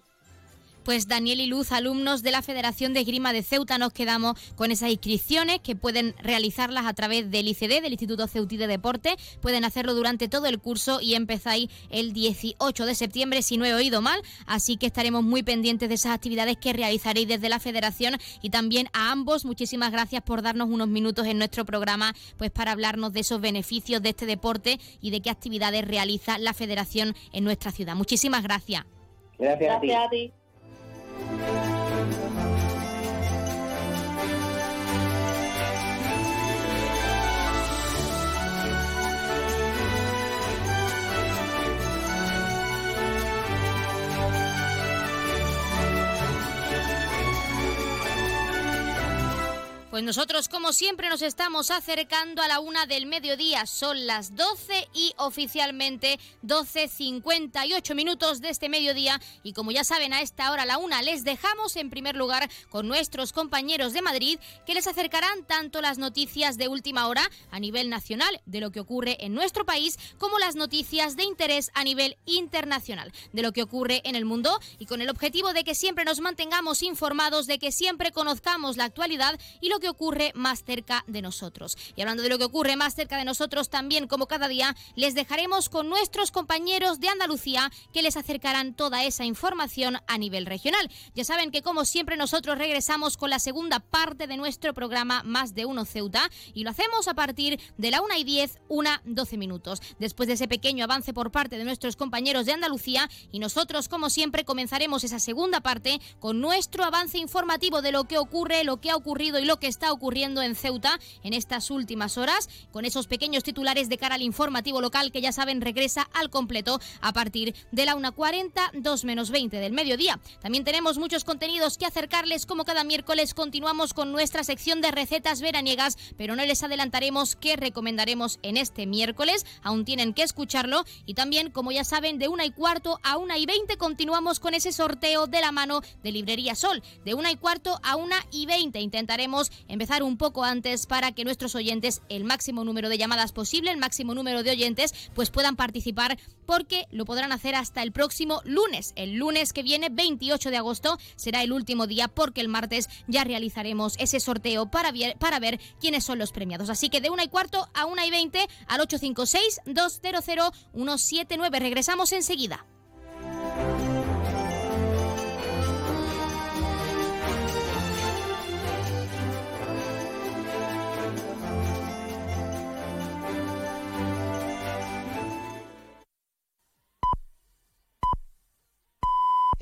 Speaker 1: pues Daniel y Luz, alumnos de la Federación de Esgrima de Ceuta, nos quedamos con esas inscripciones que pueden realizarlas a través del ICD, del Instituto Ceutí de Deporte. Pueden hacerlo durante todo el curso y empezáis el 18 de septiembre, si no he oído mal. Así que estaremos muy pendientes de esas actividades que realizaréis desde la Federación y también a ambos. Muchísimas gracias por darnos unos minutos en nuestro programa pues para hablarnos de esos beneficios de este deporte y de qué actividades realiza la Federación en nuestra ciudad. Muchísimas gracias.
Speaker 11: Gracias, a ti. Bye.
Speaker 1: Pues nosotros, como siempre, nos estamos acercando a la una del mediodía. Son las 12 y oficialmente 12.58 minutos de este mediodía. Y como ya saben, a esta hora, la una, les dejamos en primer lugar con nuestros compañeros de Madrid que les acercarán tanto las noticias de última hora a nivel nacional de lo que ocurre en nuestro país, como las noticias de interés a nivel internacional de lo que ocurre en el mundo. Y con el objetivo de que siempre nos mantengamos informados, de que siempre conozcamos la actualidad y lo que ocurre más cerca de nosotros. Y hablando de lo que ocurre más cerca de nosotros, también como cada día, les dejaremos con nuestros compañeros de Andalucía que les acercarán toda esa información a nivel regional. Ya saben que como siempre nosotros regresamos con la segunda parte de nuestro programa Más de Uno Ceuta y lo hacemos a partir de la 1 y 10, 1, 12 minutos. Después de ese pequeño avance por parte de nuestros compañeros de Andalucía y nosotros como siempre comenzaremos esa segunda parte con nuestro avance informativo de lo que ocurre, lo que ha ocurrido y lo que está ocurriendo en Ceuta en estas últimas horas, con esos pequeños titulares de cara al informativo local que ya saben regresa al completo a partir de la 1.40, 2 menos 20 del mediodía. También tenemos muchos contenidos que acercarles, como cada miércoles continuamos con nuestra sección de recetas veraniegas, pero no les adelantaremos qué recomendaremos en este miércoles, aún tienen que escucharlo, y también, como ya saben, de 1 y cuarto a 1 y 20 continuamos con ese sorteo de la mano de Librería Sol, de 1 y cuarto a 1 y 20 intentaremos empezar un poco antes para que nuestros oyentes, el máximo número de llamadas posible, el máximo número de oyentes, pues puedan participar porque lo podrán hacer hasta el próximo lunes. El lunes que viene, 28 de agosto, será el último día porque el martes ya realizaremos ese sorteo para, para ver quiénes son los premiados. Así que de una y cuarto a una y veinte al 856-200-179. Regresamos enseguida.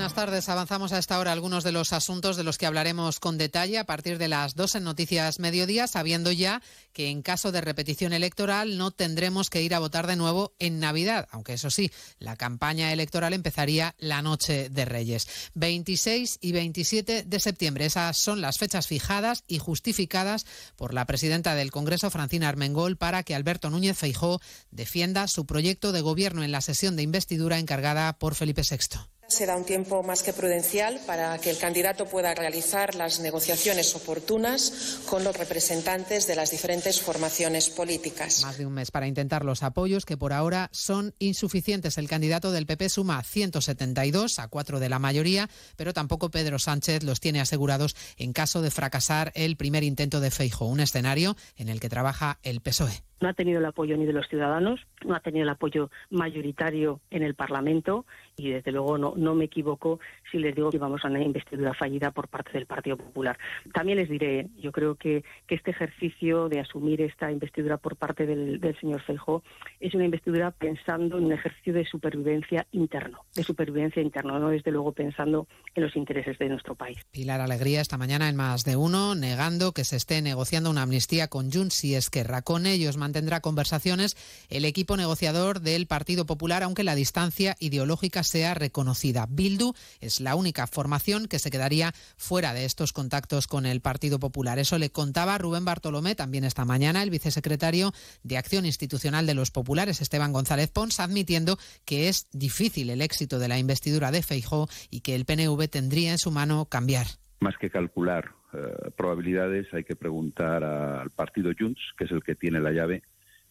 Speaker 13: Buenas tardes. Avanzamos a esta hora algunos de los asuntos de los que hablaremos con detalle a partir de las dos en Noticias Mediodía, sabiendo ya que en caso de repetición electoral no tendremos que ir a votar de nuevo en Navidad, aunque eso sí, la campaña electoral empezaría la noche de Reyes. 26 y 27 de septiembre. Esas son las fechas fijadas y justificadas por la presidenta del Congreso, Francina Armengol, para que Alberto Núñez Feijó defienda su proyecto de gobierno en la sesión de investidura encargada por Felipe VI.
Speaker 14: Se da un tiempo más que prudencial para que el candidato pueda realizar las negociaciones oportunas con los representantes de las diferentes formaciones políticas.
Speaker 13: Más de un mes para intentar los apoyos que por ahora son insuficientes. El candidato del PP suma 172 a cuatro de la mayoría, pero tampoco Pedro Sánchez los tiene asegurados en caso de fracasar el primer intento de Feijo, un escenario en el que trabaja el PSOE
Speaker 15: no ha tenido el apoyo ni de los ciudadanos, no ha tenido el apoyo mayoritario en el Parlamento y desde luego no, no me equivoco si les digo que vamos a una investidura fallida por parte del Partido Popular. También les diré, yo creo que, que este ejercicio de asumir esta investidura por parte del, del señor Feijó es una investidura pensando en un ejercicio de supervivencia interno, de supervivencia interna, no desde luego pensando en los intereses de nuestro país.
Speaker 13: Pilar Alegría esta mañana en más de uno negando que se esté negociando una amnistía con Junts y Esquerra. Con ellos mantendrá conversaciones el equipo negociador del Partido Popular, aunque la distancia ideológica sea reconocida. Bildu es la única formación que se quedaría fuera de estos contactos con el Partido Popular. Eso le contaba Rubén Bartolomé también esta mañana, el vicesecretario de Acción Institucional de los Populares, Esteban González Pons, admitiendo que es difícil el éxito de la investidura de Feijó y que el PNV tendría en su mano cambiar.
Speaker 16: Más que calcular eh, probabilidades, hay que preguntar al partido Junts, que es el que tiene la llave,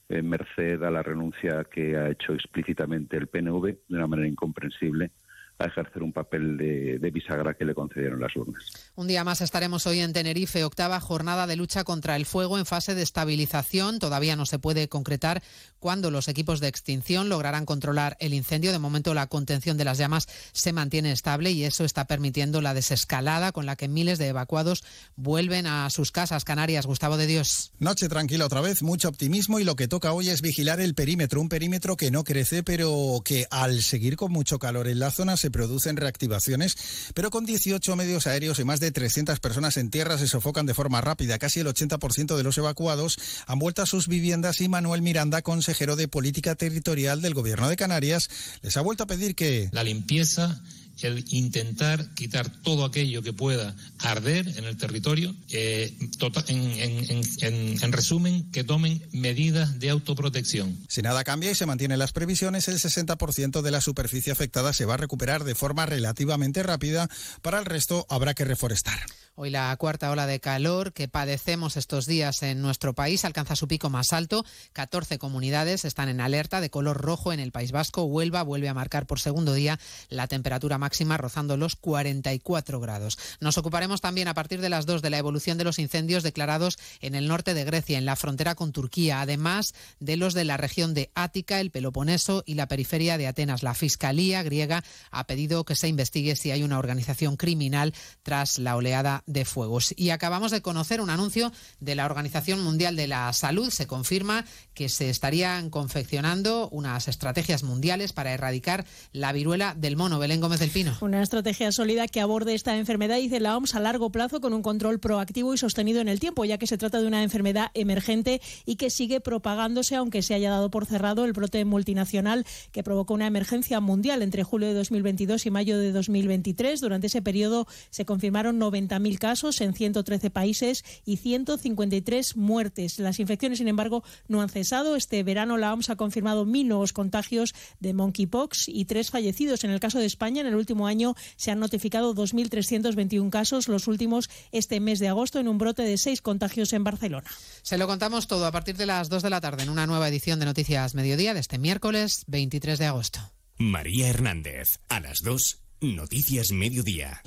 Speaker 16: en merced a la renuncia que ha hecho explícitamente el PNV de una manera incomprensible a ejercer un papel de, bisagra que le concedieron las urnas.
Speaker 13: Un día más estaremos hoy en Tenerife, octava jornada de lucha contra el fuego en fase de estabilización. Todavía no se puede concretar cuándo los equipos de extinción lograrán controlar el incendio. De momento la contención de las llamas se mantiene estable y eso está permitiendo la desescalada con la que miles de evacuados vuelven a sus casas. Canarias, Gustavo de Dios.
Speaker 17: Noche tranquila otra vez, mucho optimismo y lo que toca hoy es vigilar el perímetro, un perímetro que no crece pero que al seguir con mucho calor en la zona se producen reactivaciones, pero con 18 medios aéreos y más de 300 personas en tierra se sofocan de forma rápida. Casi el 80% de los evacuados han vuelto a sus viviendas y Manuel Miranda, consejero de Política Territorial del Gobierno de Canarias, les ha vuelto a pedir que...
Speaker 18: La limpieza el intentar quitar todo aquello que pueda arder en el territorio. Eh, tota-, en, resumen, que tomen medidas de autoprotección.
Speaker 17: Si nada cambia y se mantienen las previsiones, el 60% de la superficie afectada se va a recuperar de forma relativamente rápida. Para el resto habrá que reforestar.
Speaker 13: Hoy la cuarta ola de calor que padecemos estos días en nuestro país alcanza su pico más alto. 14 comunidades están en alerta de color rojo en el País Vasco. Huelva vuelve a marcar por segundo día la temperatura máxima rozando los 44 grados. Nos ocuparemos también a partir de las 2 de la evolución de los incendios declarados en el norte de Grecia, en la frontera con Turquía, además de los de la región de Ática, el Peloponeso y la periferia de Atenas. La Fiscalía griega ha pedido que se investigue si hay una organización criminal tras la oleada de fuegos. Y acabamos de conocer un anuncio de la Organización Mundial de la Salud. Se confirma que se estarían confeccionando unas estrategias mundiales para erradicar la viruela del mono. Belén Gómez del Pino.
Speaker 19: Una estrategia sólida que aborde esta enfermedad, dice la OMS, a largo plazo con un control proactivo y sostenido en el tiempo, ya que se trata de una enfermedad emergente y que sigue propagándose, aunque se haya dado por cerrado el brote multinacional que provocó una emergencia mundial entre julio de 2022 y mayo de 2023. Durante ese periodo se confirmaron 90.000 casos en 113 países y 153 muertes. Las infecciones, sin embargo, no han cesado. Este verano la OMS ha confirmado mil nuevos contagios de monkeypox y tres fallecidos. En el caso de España, en el último año se han notificado 2.321 casos, los últimos este mes de agosto, en un brote de seis contagios en Barcelona.
Speaker 13: Se lo contamos todo a partir de las 2 de la tarde en una nueva edición de Noticias Mediodía de este miércoles 23 de agosto.
Speaker 20: María Hernández, a las 2, Noticias Mediodía.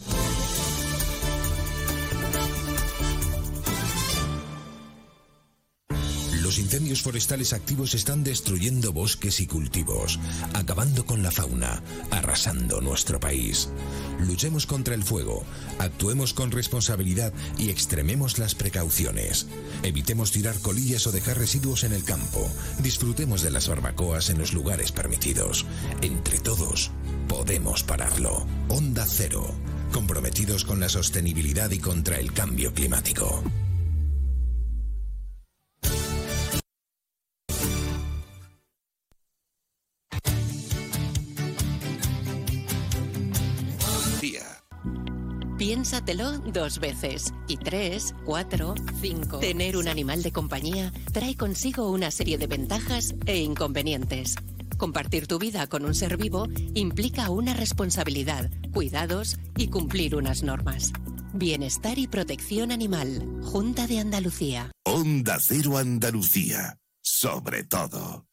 Speaker 20: Los incendios forestales activos están destruyendo bosques y cultivos, acabando con la fauna, arrasando nuestro país. Luchemos contra el fuego, actuemos con responsabilidad y extrememos las precauciones. Evitemos tirar colillas o dejar residuos en el campo. Disfrutemos de las barbacoas en los lugares permitidos. Entre todos, podemos pararlo. Onda Cero, comprometidos con la sostenibilidad y contra el cambio climático.
Speaker 21: Dos veces. Y tres, cuatro, cinco. Tener un animal de compañía trae consigo una serie de ventajas e inconvenientes. Compartir tu vida con un ser vivo implica una responsabilidad, cuidados y cumplir unas normas. Bienestar y protección animal. Junta de Andalucía.
Speaker 20: Onda Cero Andalucía, sobre todo.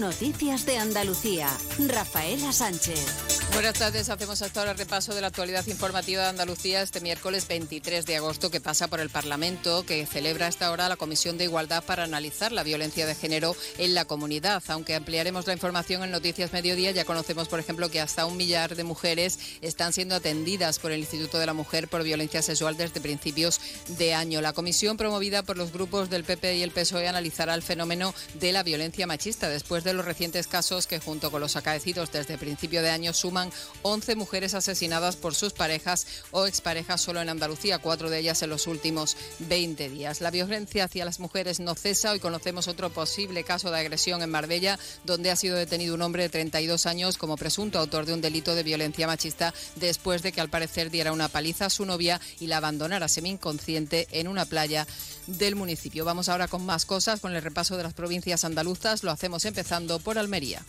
Speaker 3: Noticias de Andalucía. Rafaela Sánchez.
Speaker 22: Buenas tardes, hacemos hasta ahora repaso de la actualidad informativa de Andalucía este miércoles 23 de agosto que pasa por el Parlamento, que celebra hasta ahora la Comisión de Igualdad para analizar la violencia de género en la comunidad. Aunque ampliaremos la información en Noticias Mediodía, ya conocemos, por ejemplo, que hasta un millar de mujeres están siendo atendidas por el Instituto de la Mujer por violencia sexual desde principios de año. La comisión promovida por los grupos del PP y el PSOE analizará el fenómeno de la violencia machista después de los recientes casos que junto con los acaecidos desde principio de año suman 11 mujeres asesinadas por sus parejas o exparejas solo en Andalucía, cuatro de ellas en los últimos 20 días. La violencia hacia las mujeres no cesa. Hoy conocemos otro posible caso de agresión en Marbella, donde ha sido detenido un hombre de 32 años como presunto autor de un delito de violencia machista después de que al parecer diera una paliza a su novia y la abandonara semi-inconsciente en una playa del municipio. Vamos ahora con más cosas, con el repaso de las provincias andaluzas. Lo hacemos empezando por Almería.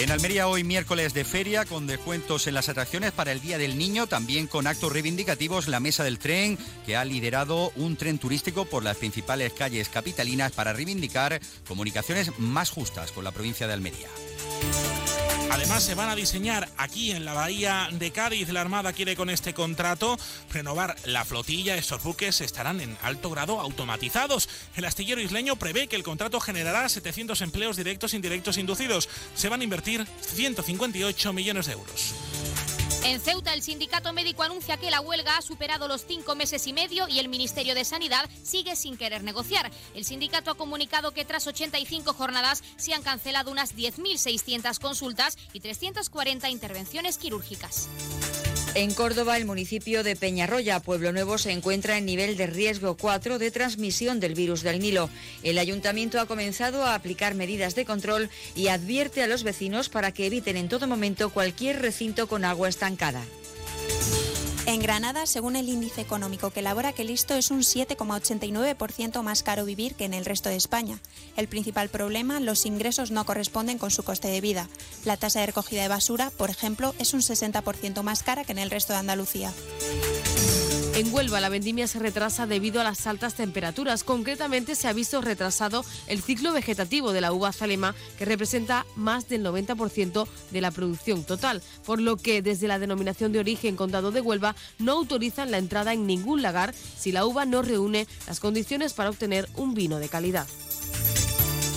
Speaker 23: En Almería hoy miércoles de feria con descuentos en las atracciones para el Día del Niño, también con actos reivindicativos la Mesa del Tren, que ha liderado un tren turístico por las principales calles capitalinas para reivindicar comunicaciones más justas con la provincia de Almería.
Speaker 24: Además, se van a diseñar aquí en la bahía de Cádiz. La Armada quiere con este contrato renovar la flotilla. Estos buques estarán en alto grado automatizados. El astillero isleño prevé que el contrato generará 700 empleos directos e indirectos inducidos. Se van a invertir 158 millones de euros.
Speaker 1: En Ceuta, el sindicato médico anuncia que la huelga ha superado los cinco meses y medio y el Ministerio de Sanidad sigue sin querer negociar. El sindicato ha comunicado que tras 85 jornadas se han cancelado unas 10.600 consultas y 340 intervenciones quirúrgicas.
Speaker 25: En Córdoba, el municipio de Peñarroya, Pueblo Nuevo, se encuentra en nivel de riesgo 4 de transmisión del virus del Nilo. El ayuntamiento ha comenzado a aplicar medidas de control y advierte a los vecinos para que eviten en todo momento cualquier recinto con agua estancada.
Speaker 26: En Granada, según el índice económico que elabora que listo, es un 7,89% más caro vivir que en el resto de España. El principal problema, los ingresos no corresponden con su coste de vida. La tasa de recogida de basura, por ejemplo, es un 60% más cara que en el resto de Andalucía.
Speaker 27: En Huelva la vendimia se retrasa debido a las altas temperaturas. Concretamente se ha visto retrasado el ciclo vegetativo de la uva zalema, que representa más del 90% de la producción total, por lo que desde la denominación de origen Condado de Huelva no autorizan la entrada en ningún lagar si la uva no reúne las condiciones para obtener un vino de calidad.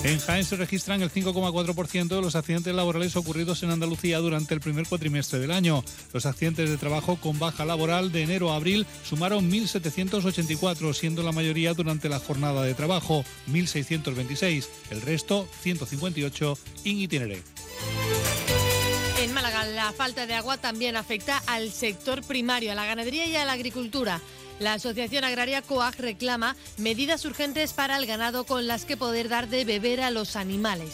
Speaker 28: En Jaén se registran el 5,4% de los accidentes laborales ocurridos en Andalucía durante el primer cuatrimestre del año. Los accidentes de trabajo con baja laboral de enero a abril sumaron 1.784, siendo la mayoría durante la jornada de trabajo, 1.626. El resto, 158, in itinere.
Speaker 27: En Málaga, la falta de agua también afecta al sector primario, a la ganadería y a la agricultura. La Asociación Agraria COAG reclama medidas urgentes para el ganado con las que poder dar de beber a los animales.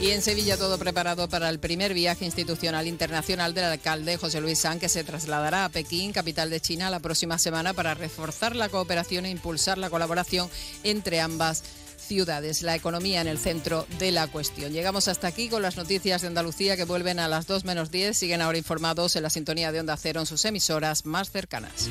Speaker 22: Y en Sevilla todo preparado para el primer viaje institucional internacional del alcalde José Luis San, que se trasladará a Pekín, capital de China, la próxima semana para reforzar la cooperación e impulsar la colaboración entre ambas ciudades, la economía en el centro de la cuestión. Llegamos hasta aquí con las noticias de Andalucía que vuelven a las 2 menos 10. Siguen ahora informados en la sintonía de Onda Cero en sus emisoras más cercanas.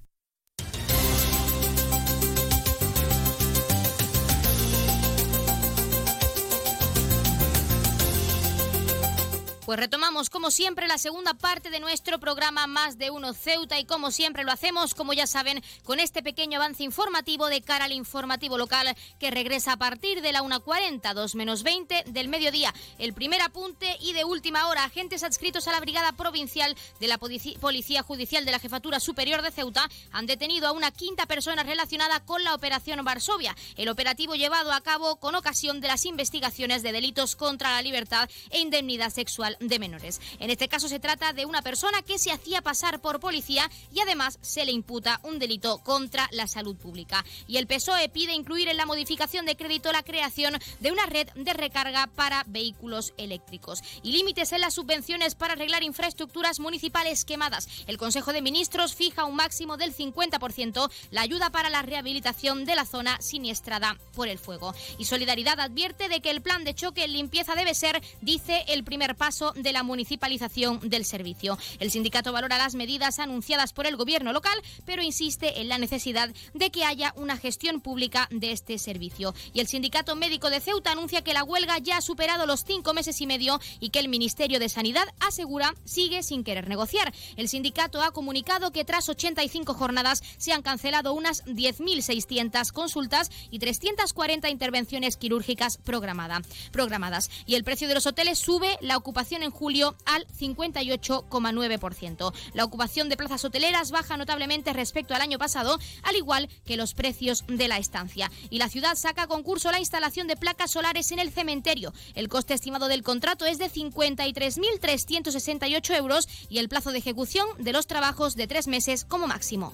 Speaker 1: Pues retomamos como siempre la segunda parte de nuestro programa Más de Uno Ceuta y como siempre lo hacemos, como ya saben, con este pequeño avance informativo de cara al informativo local que regresa a partir de la 1.40, 2 menos 20 del mediodía. El primer apunte y de última hora, agentes adscritos a la Brigada Provincial de la Policía Judicial de la Jefatura Superior de Ceuta han detenido a una quinta persona relacionada con la Operación Varsovia, el operativo llevado a cabo con ocasión de las investigaciones de delitos contra la libertad e indemnidad sexual de menores. En este caso se trata de una persona que se hacía pasar por policía y además se le imputa un delito contra la salud pública. Y el PSOE pide incluir en la modificación de crédito la creación de una red de recarga para vehículos eléctricos y límites en las subvenciones para arreglar infraestructuras municipales quemadas. El Consejo de Ministros fija un máximo del 50% la ayuda para la rehabilitación de la zona siniestrada por el fuego. Y Solidaridad advierte de que el plan de choque en limpieza debe ser, dice, el primer paso de la municipalización del servicio. El sindicato valora las medidas anunciadas por el gobierno local, pero insiste en la necesidad de que haya una gestión pública de este servicio. Y el sindicato médico de Ceuta anuncia que la huelga ya ha superado los cinco meses y medio y que el Ministerio de Sanidad asegura sigue sin querer negociar. El sindicato ha comunicado que tras 85 jornadas se han cancelado unas 10.600 consultas y 340 intervenciones quirúrgicas programadas. Y el precio de los hoteles sube, la ocupación en julio al 58,9%. La ocupación de plazas hoteleras baja notablemente respecto al año pasado, al igual que los precios de la estancia. Y la ciudad saca a concurso la instalación de placas solares en el cementerio. El coste estimado del contrato es de 53.368 euros y el plazo de ejecución de los trabajos de tres meses como máximo.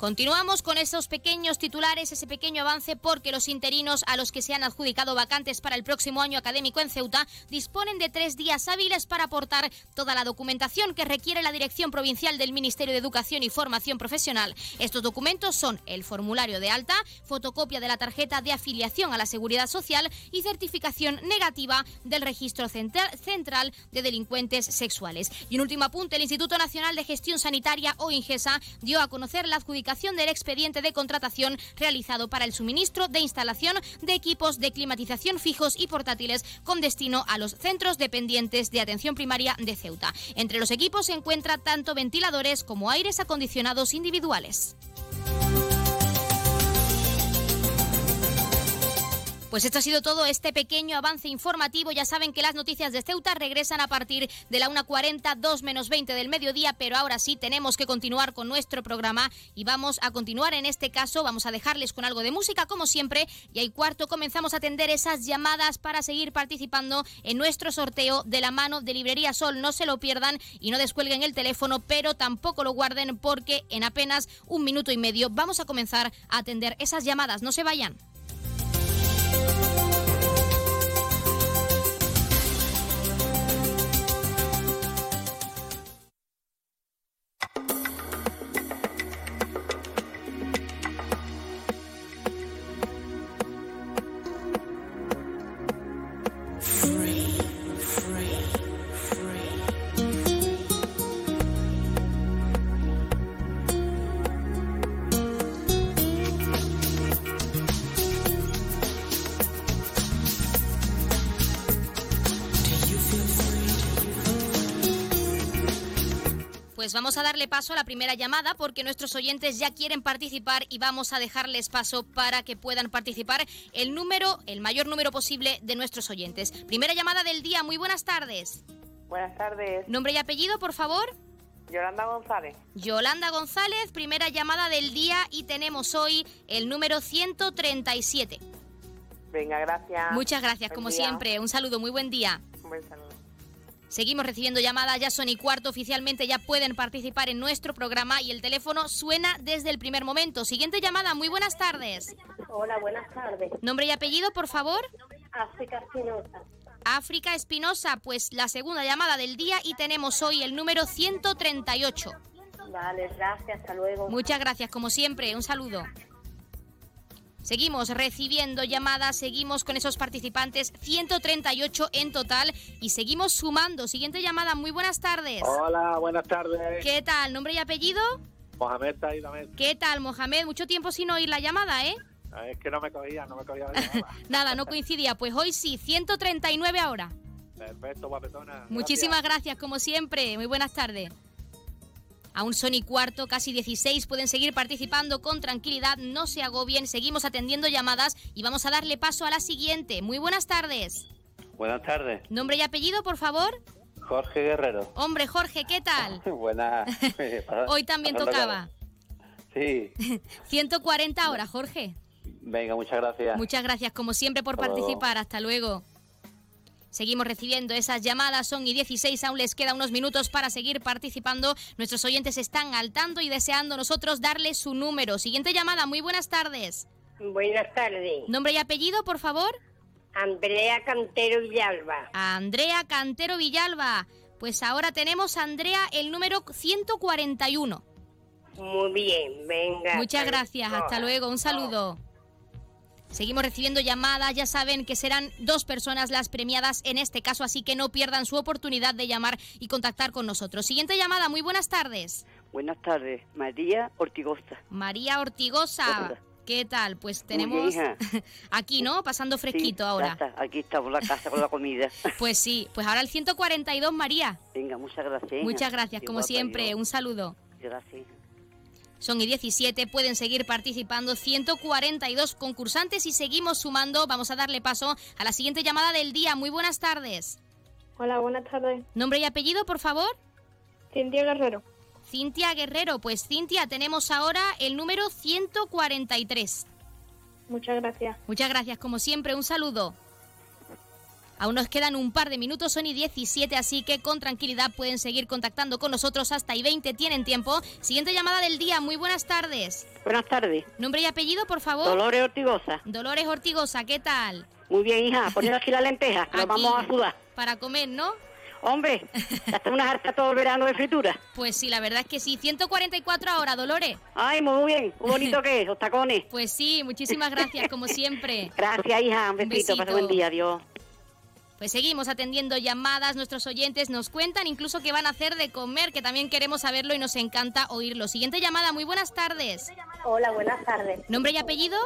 Speaker 1: Continuamos con esos pequeños titulares, ese pequeño avance, porque los interinos a los que se han adjudicado vacantes para el próximo año académico en Ceuta disponen de tres días hábiles para aportar toda la documentación que requiere la Dirección Provincial del Ministerio de Educación y Formación Profesional. Estos documentos son el formulario de alta, fotocopia de la tarjeta de afiliación a la Seguridad Social y certificación negativa del Registro Central de Delincuentes Sexuales. Y un último apunte, el Instituto Nacional de Gestión Sanitaria o INGESA dio a conocer la adjudicación del expediente de contratación realizado para el suministro de instalación de equipos de climatización fijos y portátiles con destino a los centros dependientes de atención primaria de Ceuta. Entre los equipos se encuentran tanto ventiladores como aires acondicionados individuales. Pues esto ha sido todo este pequeño avance informativo. Ya saben que las noticias de Ceuta regresan a partir de la 1.40, 2 menos 20 del mediodía, pero ahora sí tenemos que continuar con nuestro programa y vamos a continuar en este caso. Vamos a dejarles con algo de música, como siempre, y ahí cuarto comenzamos a atender esas llamadas para seguir participando en nuestro sorteo de la mano de Librería Sol. No se lo pierdan y no descuelguen el teléfono, pero tampoco lo guarden porque en apenas un minuto y medio vamos a comenzar a atender esas llamadas. No se vayan. Pues vamos a darle paso a la primera llamada porque nuestros oyentes ya quieren participar y vamos a dejarles paso para que puedan participar el número, el mayor número posible de nuestros oyentes. Primera llamada del día, muy buenas tardes.
Speaker 29: Buenas tardes.
Speaker 1: Nombre y apellido, por favor.
Speaker 29: Yolanda González.
Speaker 1: Yolanda González, primera llamada del día y tenemos hoy el número 137.
Speaker 29: Venga, gracias.
Speaker 1: Muchas gracias,
Speaker 29: Buen
Speaker 1: como
Speaker 29: día.
Speaker 1: siempre. Un saludo, muy buen día.
Speaker 29: Un buen saludo.
Speaker 1: Seguimos recibiendo llamadas, ya son y cuarto oficialmente, ya pueden participar en nuestro programa y el teléfono suena desde el primer momento. Siguiente llamada, muy buenas tardes.
Speaker 30: Hola, buenas tardes.
Speaker 1: Nombre y apellido, por favor.
Speaker 30: África Espinosa.
Speaker 1: África Espinosa, pues la segunda llamada del día y tenemos hoy el número 138.
Speaker 30: Vale, gracias, hasta luego.
Speaker 1: Muchas gracias, como siempre, un saludo. Seguimos recibiendo llamadas, seguimos con esos participantes, 138 en total y seguimos sumando. Siguiente llamada, muy buenas tardes.
Speaker 31: Hola, buenas tardes.
Speaker 1: ¿Qué tal? ¿Nombre y apellido?
Speaker 31: Mohamed Taïdamed.
Speaker 1: ¿Qué tal, Mohamed? Mucho tiempo sin oír la llamada, ¿eh?
Speaker 31: Es que no me cogía, no me cogía la llamada.
Speaker 1: Nada, no coincidía. Pues hoy sí, 139 ahora.
Speaker 31: Perfecto, guapetona.
Speaker 1: Muchísimas gracias, como siempre. Muy buenas tardes. Aún son y cuarto, casi 16. Pueden seguir participando con tranquilidad, no se agobien. Seguimos atendiendo llamadas y vamos a darle paso a la siguiente. Muy buenas tardes.
Speaker 32: Buenas tardes,
Speaker 1: Nombre y apellido, por favor.
Speaker 32: Jorge Guerrero.
Speaker 1: Hombre, Jorge, ¿qué tal?
Speaker 32: Buenas.
Speaker 1: Hoy también tocaba.
Speaker 32: Sí,
Speaker 1: 140 ahora, Jorge.
Speaker 32: venga, muchas gracias.
Speaker 1: Muchas gracias, como siempre, por
Speaker 32: Hasta luego.
Speaker 1: participar. Hasta luego. Seguimos recibiendo esas llamadas, son y 16, aún les queda unos minutos para seguir participando. Nuestros oyentes están al tanto y deseando nosotros darles su número. Siguiente llamada, muy buenas tardes.
Speaker 30: Buenas tardes.
Speaker 1: Nombre y apellido, por favor.
Speaker 30: Andrea Cantero Villalba.
Speaker 1: Andrea Cantero Villalba. Pues ahora tenemos a Andrea el número 141.
Speaker 30: Muy bien, venga.
Speaker 1: Muchas gracias, hasta luego, un saludo. Seguimos recibiendo llamadas, ya saben que serán dos personas las premiadas en este caso, así que no pierdan su oportunidad de llamar y contactar con nosotros. Siguiente llamada, muy buenas tardes.
Speaker 33: Buenas tardes, María Ortigosa.
Speaker 1: María Ortigosa.
Speaker 33: Hola.
Speaker 1: ¿Qué tal? Pues tenemos aquí, ¿no? Pasando fresquito
Speaker 33: Sí,
Speaker 1: ahora.
Speaker 33: está, aquí está por la casa con la comida.
Speaker 1: Pues sí, pues ahora el 142, María.
Speaker 33: Venga, muchas gracias.
Speaker 1: Muchas gracias, como siempre, un saludo.
Speaker 33: Gracias.
Speaker 1: Son y 17, pueden seguir participando 142 concursantes y seguimos sumando. Vamos a darle paso a la siguiente llamada del día. Muy buenas tardes.
Speaker 30: Hola, buenas tardes.
Speaker 1: Nombre y apellido, por favor.
Speaker 30: Cintia Guerrero.
Speaker 1: Cintia Guerrero. Pues Cintia, tenemos ahora el número 143.
Speaker 30: Muchas gracias.
Speaker 1: Muchas gracias, como siempre, un saludo. Aún nos quedan un par de minutos, son y 17, así que con tranquilidad pueden seguir contactando con nosotros hasta y 20, tienen tiempo. Siguiente llamada del día, muy buenas tardes.
Speaker 33: Buenas tardes.
Speaker 1: Nombre y apellido, por favor.
Speaker 33: Dolores Ortigosa.
Speaker 1: Dolores Ortigosa, ¿qué tal?
Speaker 33: Muy bien, hija. Poniendo aquí la lenteja, que nos
Speaker 1: Aquí.
Speaker 33: vamos a sudar.
Speaker 1: Para comer, ¿no?
Speaker 33: Hombre, ya está una harta todo el verano de fritura.
Speaker 1: Pues sí, la verdad es que sí. 144 ahora, Dolores.
Speaker 33: Ay, muy bien. Muy bonito que es, los tacones.
Speaker 1: Pues sí, muchísimas gracias, como siempre.
Speaker 33: Gracias, hija. Un besito. Pasa buen día. Adiós.
Speaker 1: Pues seguimos atendiendo llamadas, nuestros oyentes nos cuentan incluso que van a hacer de comer, que también queremos saberlo y nos encanta oírlo. Siguiente llamada, muy buenas tardes.
Speaker 30: Hola, buenas tardes.
Speaker 1: ¿Nombre y apellido?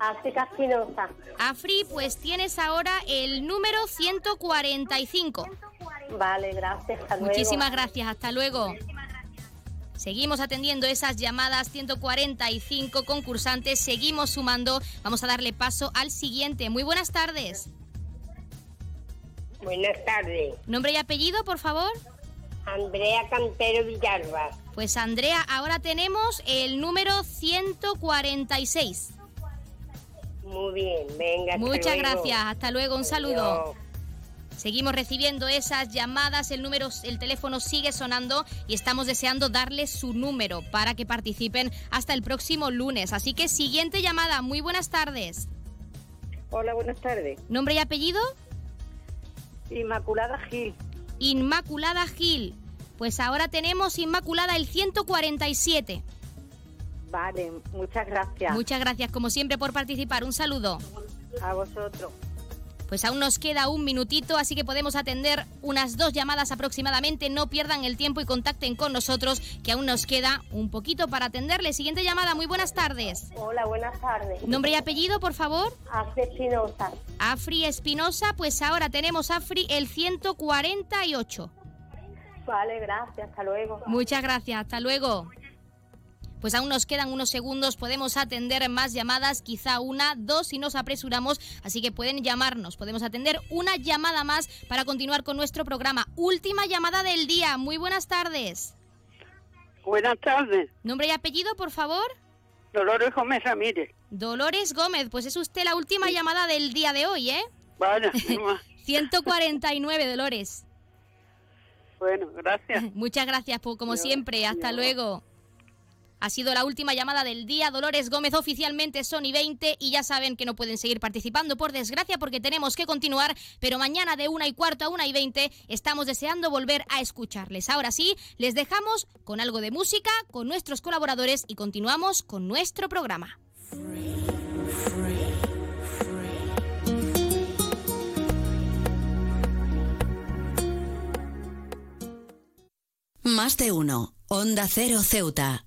Speaker 30: África Espinosa.
Speaker 1: Afri, pues tienes ahora el número 145.
Speaker 30: Vale, gracias, hasta luego.
Speaker 1: Muchísimas gracias, hasta luego. Seguimos atendiendo esas llamadas, 145 concursantes, seguimos sumando. Vamos a darle paso al siguiente. Muy buenas tardes.
Speaker 30: Buenas tardes.
Speaker 1: ¿Nombre y apellido, por favor?
Speaker 30: Andrea Cantero Villalba.
Speaker 1: Pues Andrea, ahora tenemos el número 146.
Speaker 30: Muy bien, venga.
Speaker 1: Muchas gracias, hasta luego, un saludo. Seguimos recibiendo esas llamadas, el número, el teléfono sigue sonando y estamos deseando darles su número para que participen hasta el próximo lunes. Así que siguiente llamada, muy buenas tardes.
Speaker 30: Hola, buenas tardes.
Speaker 1: ¿Nombre y apellido?
Speaker 30: Inmaculada Gil.
Speaker 1: Inmaculada Gil. Pues ahora tenemos Inmaculada el 147.
Speaker 30: Vale, muchas gracias.
Speaker 1: Muchas gracias como siempre por participar. Un saludo.
Speaker 30: A vosotros.
Speaker 1: Pues aún nos queda un minutito, así que podemos atender unas dos llamadas aproximadamente. No pierdan el tiempo y contacten con nosotros, que aún nos queda un poquito para atenderle. Siguiente llamada, muy buenas tardes.
Speaker 30: Hola, buenas tardes.
Speaker 1: Nombre y apellido, por favor.
Speaker 30: Afri Espinosa.
Speaker 1: Afri Espinosa, pues ahora tenemos Afri el 148.
Speaker 30: Vale, gracias, hasta luego.
Speaker 1: Muchas gracias, hasta luego. Pues aún nos quedan unos segundos, podemos atender más llamadas, quizá una, dos si nos apresuramos, así que pueden llamarnos, podemos atender una llamada más para continuar con nuestro programa. Última llamada del día, muy buenas tardes.
Speaker 34: Buenas tardes.
Speaker 1: Nombre y apellido, por favor.
Speaker 34: Dolores Gómez Ramírez.
Speaker 1: Dolores Gómez, pues es usted la última llamada del día de hoy, ¿eh?
Speaker 34: Vale.
Speaker 1: 149, Dolores.
Speaker 34: Bueno, gracias.
Speaker 1: Muchas gracias, por, como siempre. Hasta luego. Ha sido la última llamada del día. Dolores Gómez oficialmente Sony 20 y ya saben que no pueden seguir participando por desgracia porque tenemos que continuar, pero mañana de una y cuarto a una y 20 estamos deseando volver a escucharles. Ahora sí, les dejamos con algo de música, con nuestros colaboradores y continuamos con nuestro programa.
Speaker 3: Más de uno. Onda Cero Ceuta.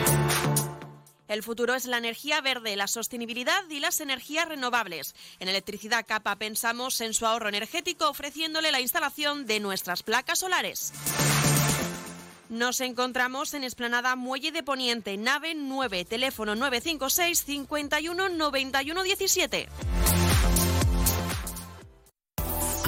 Speaker 4: El futuro es la energía verde, la sostenibilidad y las energías renovables. En Electricidad Capa pensamos en su ahorro energético ofreciéndole la instalación de nuestras placas solares. Nos encontramos en Esplanada Muelle de Poniente, nave 9, teléfono 956 51 91 17.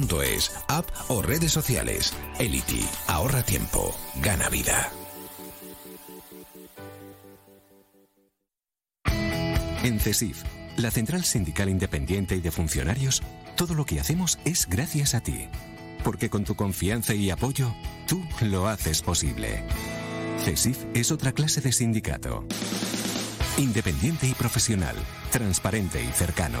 Speaker 20: elity.es, app o redes sociales. Elity, ahorra tiempo, gana vida.
Speaker 35: En CESIF, la Central Sindical Independiente y de Funcionarios, todo lo que hacemos es gracias a ti. Porque con tu confianza y apoyo, tú lo haces posible. CESIF es otra clase de sindicato. Independiente y profesional, transparente y cercano.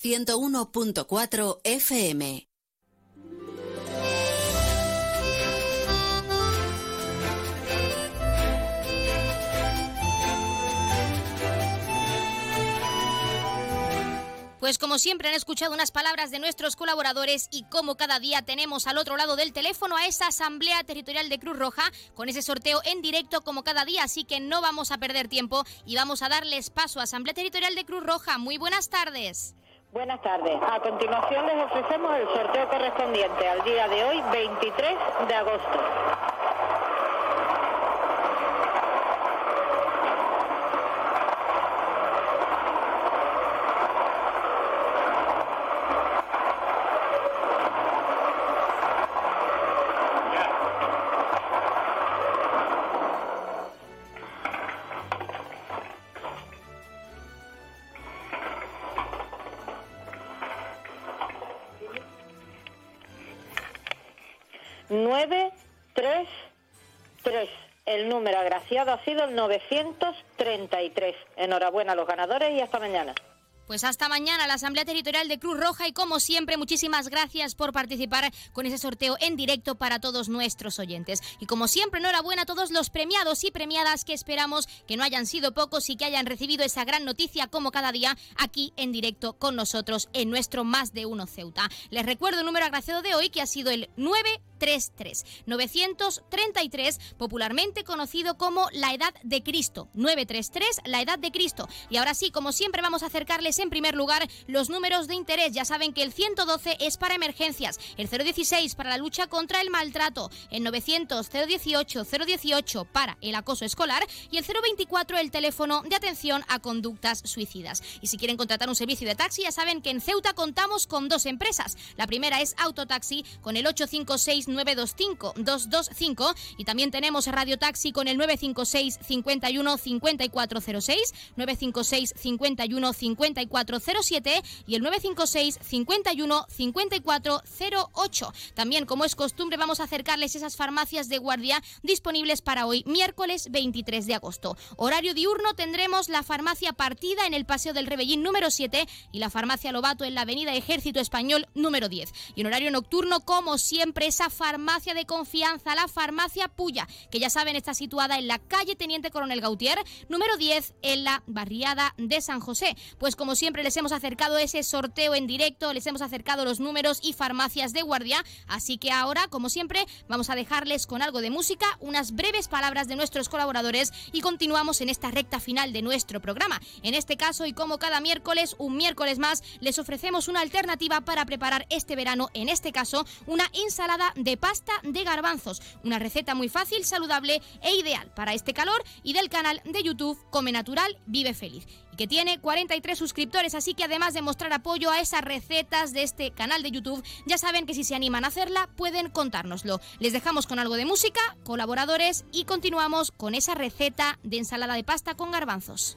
Speaker 3: 101.4 FM.
Speaker 1: Pues como siempre han escuchado unas palabras de nuestros colaboradores y como cada día tenemos al otro lado del teléfono a esa Asamblea Territorial de Cruz Roja con ese sorteo en directo como cada día, así que no vamos a perder tiempo y vamos a darles paso a Asamblea Territorial de Cruz Roja. Muy buenas tardes.
Speaker 36: Buenas tardes. A continuación les ofrecemos el sorteo correspondiente al día de hoy, 23 de agosto. Ha sido el 933. Enhorabuena a los ganadores y hasta mañana.
Speaker 1: Pues hasta mañana la Asamblea Territorial de Cruz Roja y como siempre muchísimas gracias por participar con ese sorteo en directo para todos nuestros oyentes. Y como siempre enhorabuena a todos los premiados y premiadas que esperamos que no hayan sido pocos y que hayan recibido esa gran noticia como cada día aquí en directo con nosotros en nuestro Más de Uno Ceuta. Les recuerdo el número agraciado de hoy que ha sido el 9 33 933, popularmente conocido como la Edad de Cristo. 933, la Edad de Cristo. Y ahora sí, como siempre, vamos a acercarles en primer lugar los números de interés. Ya saben que el 112 es para emergencias, el 016 para la lucha contra el maltrato, el 900 018 018 para el acoso escolar y el 024 el teléfono de atención a conductas suicidas. Y si quieren contratar un servicio de taxi, ya saben que en Ceuta contamos con dos empresas. La primera es Autotaxi con el 856 925 225 y también tenemos Radio Taxi con el 956 51 5406, 956 51 5407 y el 956 51 5408. También, como es costumbre, vamos a acercarles esas farmacias de guardia disponibles para hoy, miércoles 23 de agosto. Horario diurno tendremos la farmacia Partida en el Paseo del Rebellín número 7 y la farmacia Lobato en la Avenida Ejército Español número 10. Y en horario nocturno, como siempre, esa farmacia de confianza, la farmacia Puya, que ya saben está situada en la calle Teniente Coronel Gautier, número 10, en la barriada de San José. Pues como siempre les hemos acercado ese sorteo en directo, les hemos acercado los números y farmacias de guardia, así que ahora, como siempre, vamos a dejarles con algo de música, unas breves palabras de nuestros colaboradores y continuamos en esta recta final de nuestro programa. En este caso, y como cada miércoles, un miércoles más, les ofrecemos una alternativa para preparar este verano, en este caso, una ensalada de pasta de garbanzos, una receta muy fácil, saludable e ideal para este calor y del canal de YouTube Come Natural, Vive Feliz y que tiene 43 suscriptores, así que además de mostrar apoyo a esas recetas de este canal de YouTube, ya saben que si se animan a hacerla, pueden contárnoslo. Les dejamos con algo de música, colaboradores y continuamos con esa receta de ensalada de pasta con garbanzos.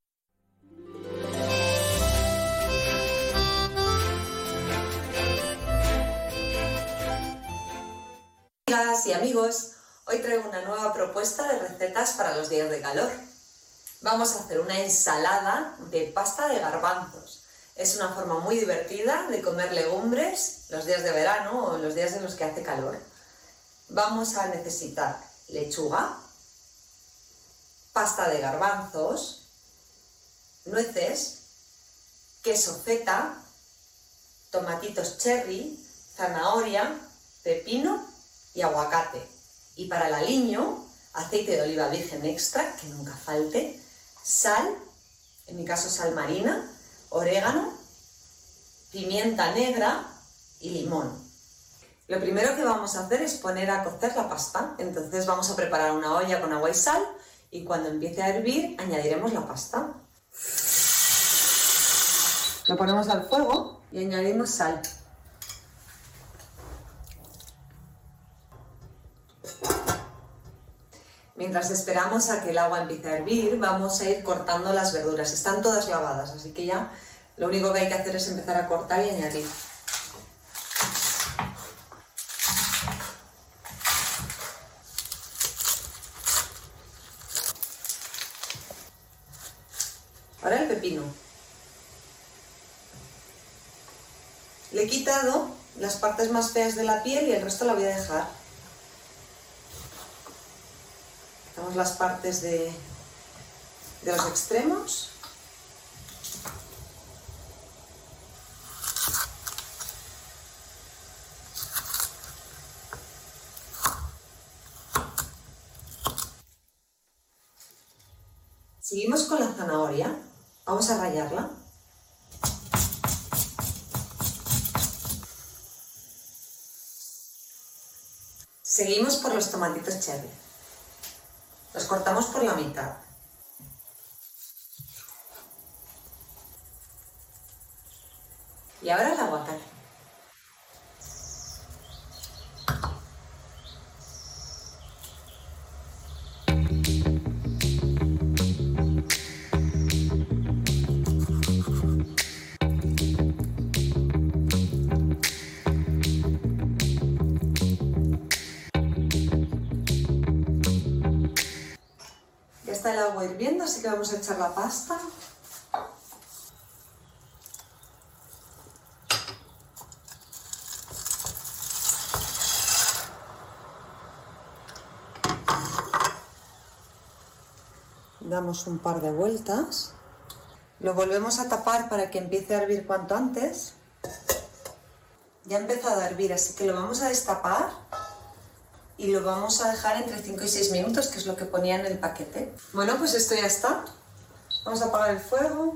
Speaker 37: Amigas y amigos, hoy traigo una nueva propuesta de recetas para los días de calor. Vamos a hacer una ensalada de pasta de garbanzos. Es una forma muy divertida de comer legumbres los días de verano o los días en los que hace calor. Vamos a necesitar lechuga, pasta de garbanzos, nueces, queso feta, tomatitos cherry, zanahoria, pepino y aguacate. Y para el aliño, aceite de oliva virgen extra, que nunca falte, sal, en mi caso sal marina, orégano, pimienta negra y limón. Lo primero que vamos a hacer es poner a cocer la pasta. Entonces vamos a preparar una olla con agua y sal y cuando empiece a hervir añadiremos la pasta. Lo ponemos al fuego y añadimos sal. Mientras esperamos a que el agua empiece a hervir, vamos a ir cortando las verduras. Están todas lavadas, así que ya lo único que hay que hacer es empezar a cortar y añadir. Ahora el pepino. Le he quitado las partes más feas de la piel y el resto la voy a dejar. Quitamos las partes de, de los extremos. Seguimos con la zanahoria. Vamos a rallarla. Seguimos por los tomatitos cherry. Los cortamos por la mitad. Y ahora el aguacate. Está el agua hirviendo, así que vamos a echar la pasta. Damos un par de vueltas. Lo volvemos a tapar para que empiece a hervir cuanto antes. Ya ha empezado a hervir, así que lo vamos a destapar y lo vamos a dejar entre 5 y 6 minutos, que es lo que ponía en el paquete. Bueno, pues esto ya está. Vamos a apagar el fuego.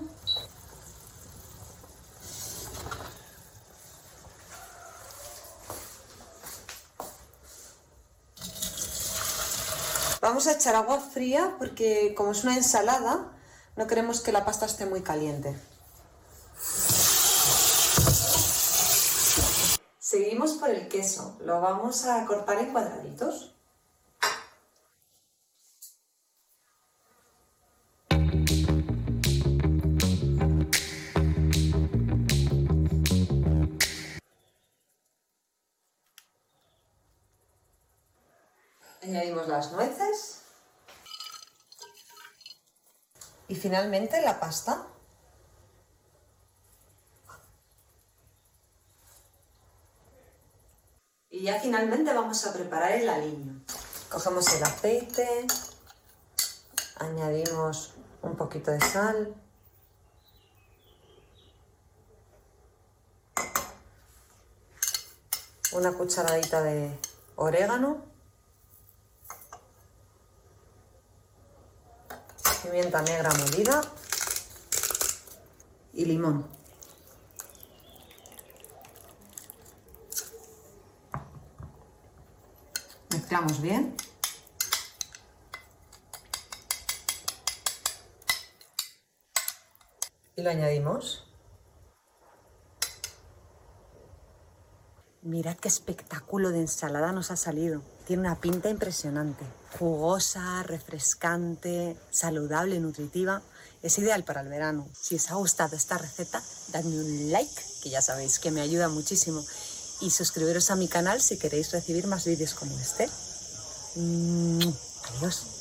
Speaker 37: Vamos a echar agua fría porque como es una ensalada, no queremos que la pasta esté muy caliente.
Speaker 38: Seguimos por el queso. Lo vamos a cortar en cuadraditos. Añadimos las nueces. Y finalmente la pasta. Y ya finalmente vamos a preparar el aliño. Cogemos el aceite, añadimos un poquito de sal, una cucharadita de orégano, pimienta negra molida y limón. Mezclamos bien. Y lo añadimos.
Speaker 37: Mirad qué espectáculo de ensalada nos ha salido. Tiene una pinta impresionante. Jugosa, refrescante, saludable, nutritiva. Es ideal para el verano. Si os ha gustado esta receta, dadme un like, que ya sabéis que me ayuda muchísimo. Y suscribiros a mi canal si queréis recibir más vídeos como este. Mm, Adiós.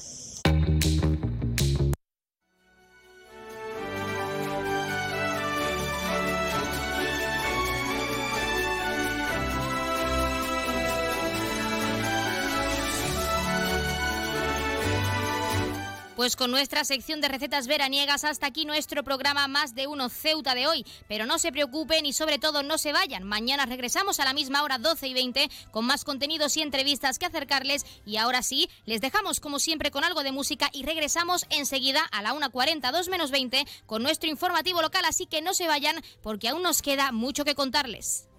Speaker 39: Pues con nuestra sección de recetas veraniegas hasta aquí nuestro programa Más de Uno Ceuta de hoy. Pero no se preocupen y sobre todo no se vayan. Mañana regresamos a la misma hora 12 y 20 con más contenidos y entrevistas que acercarles. Y ahora sí, les dejamos como siempre con algo de música y regresamos enseguida a la 1.40, 2 menos 20 con nuestro informativo local. Así que no se vayan porque aún nos queda mucho que contarles.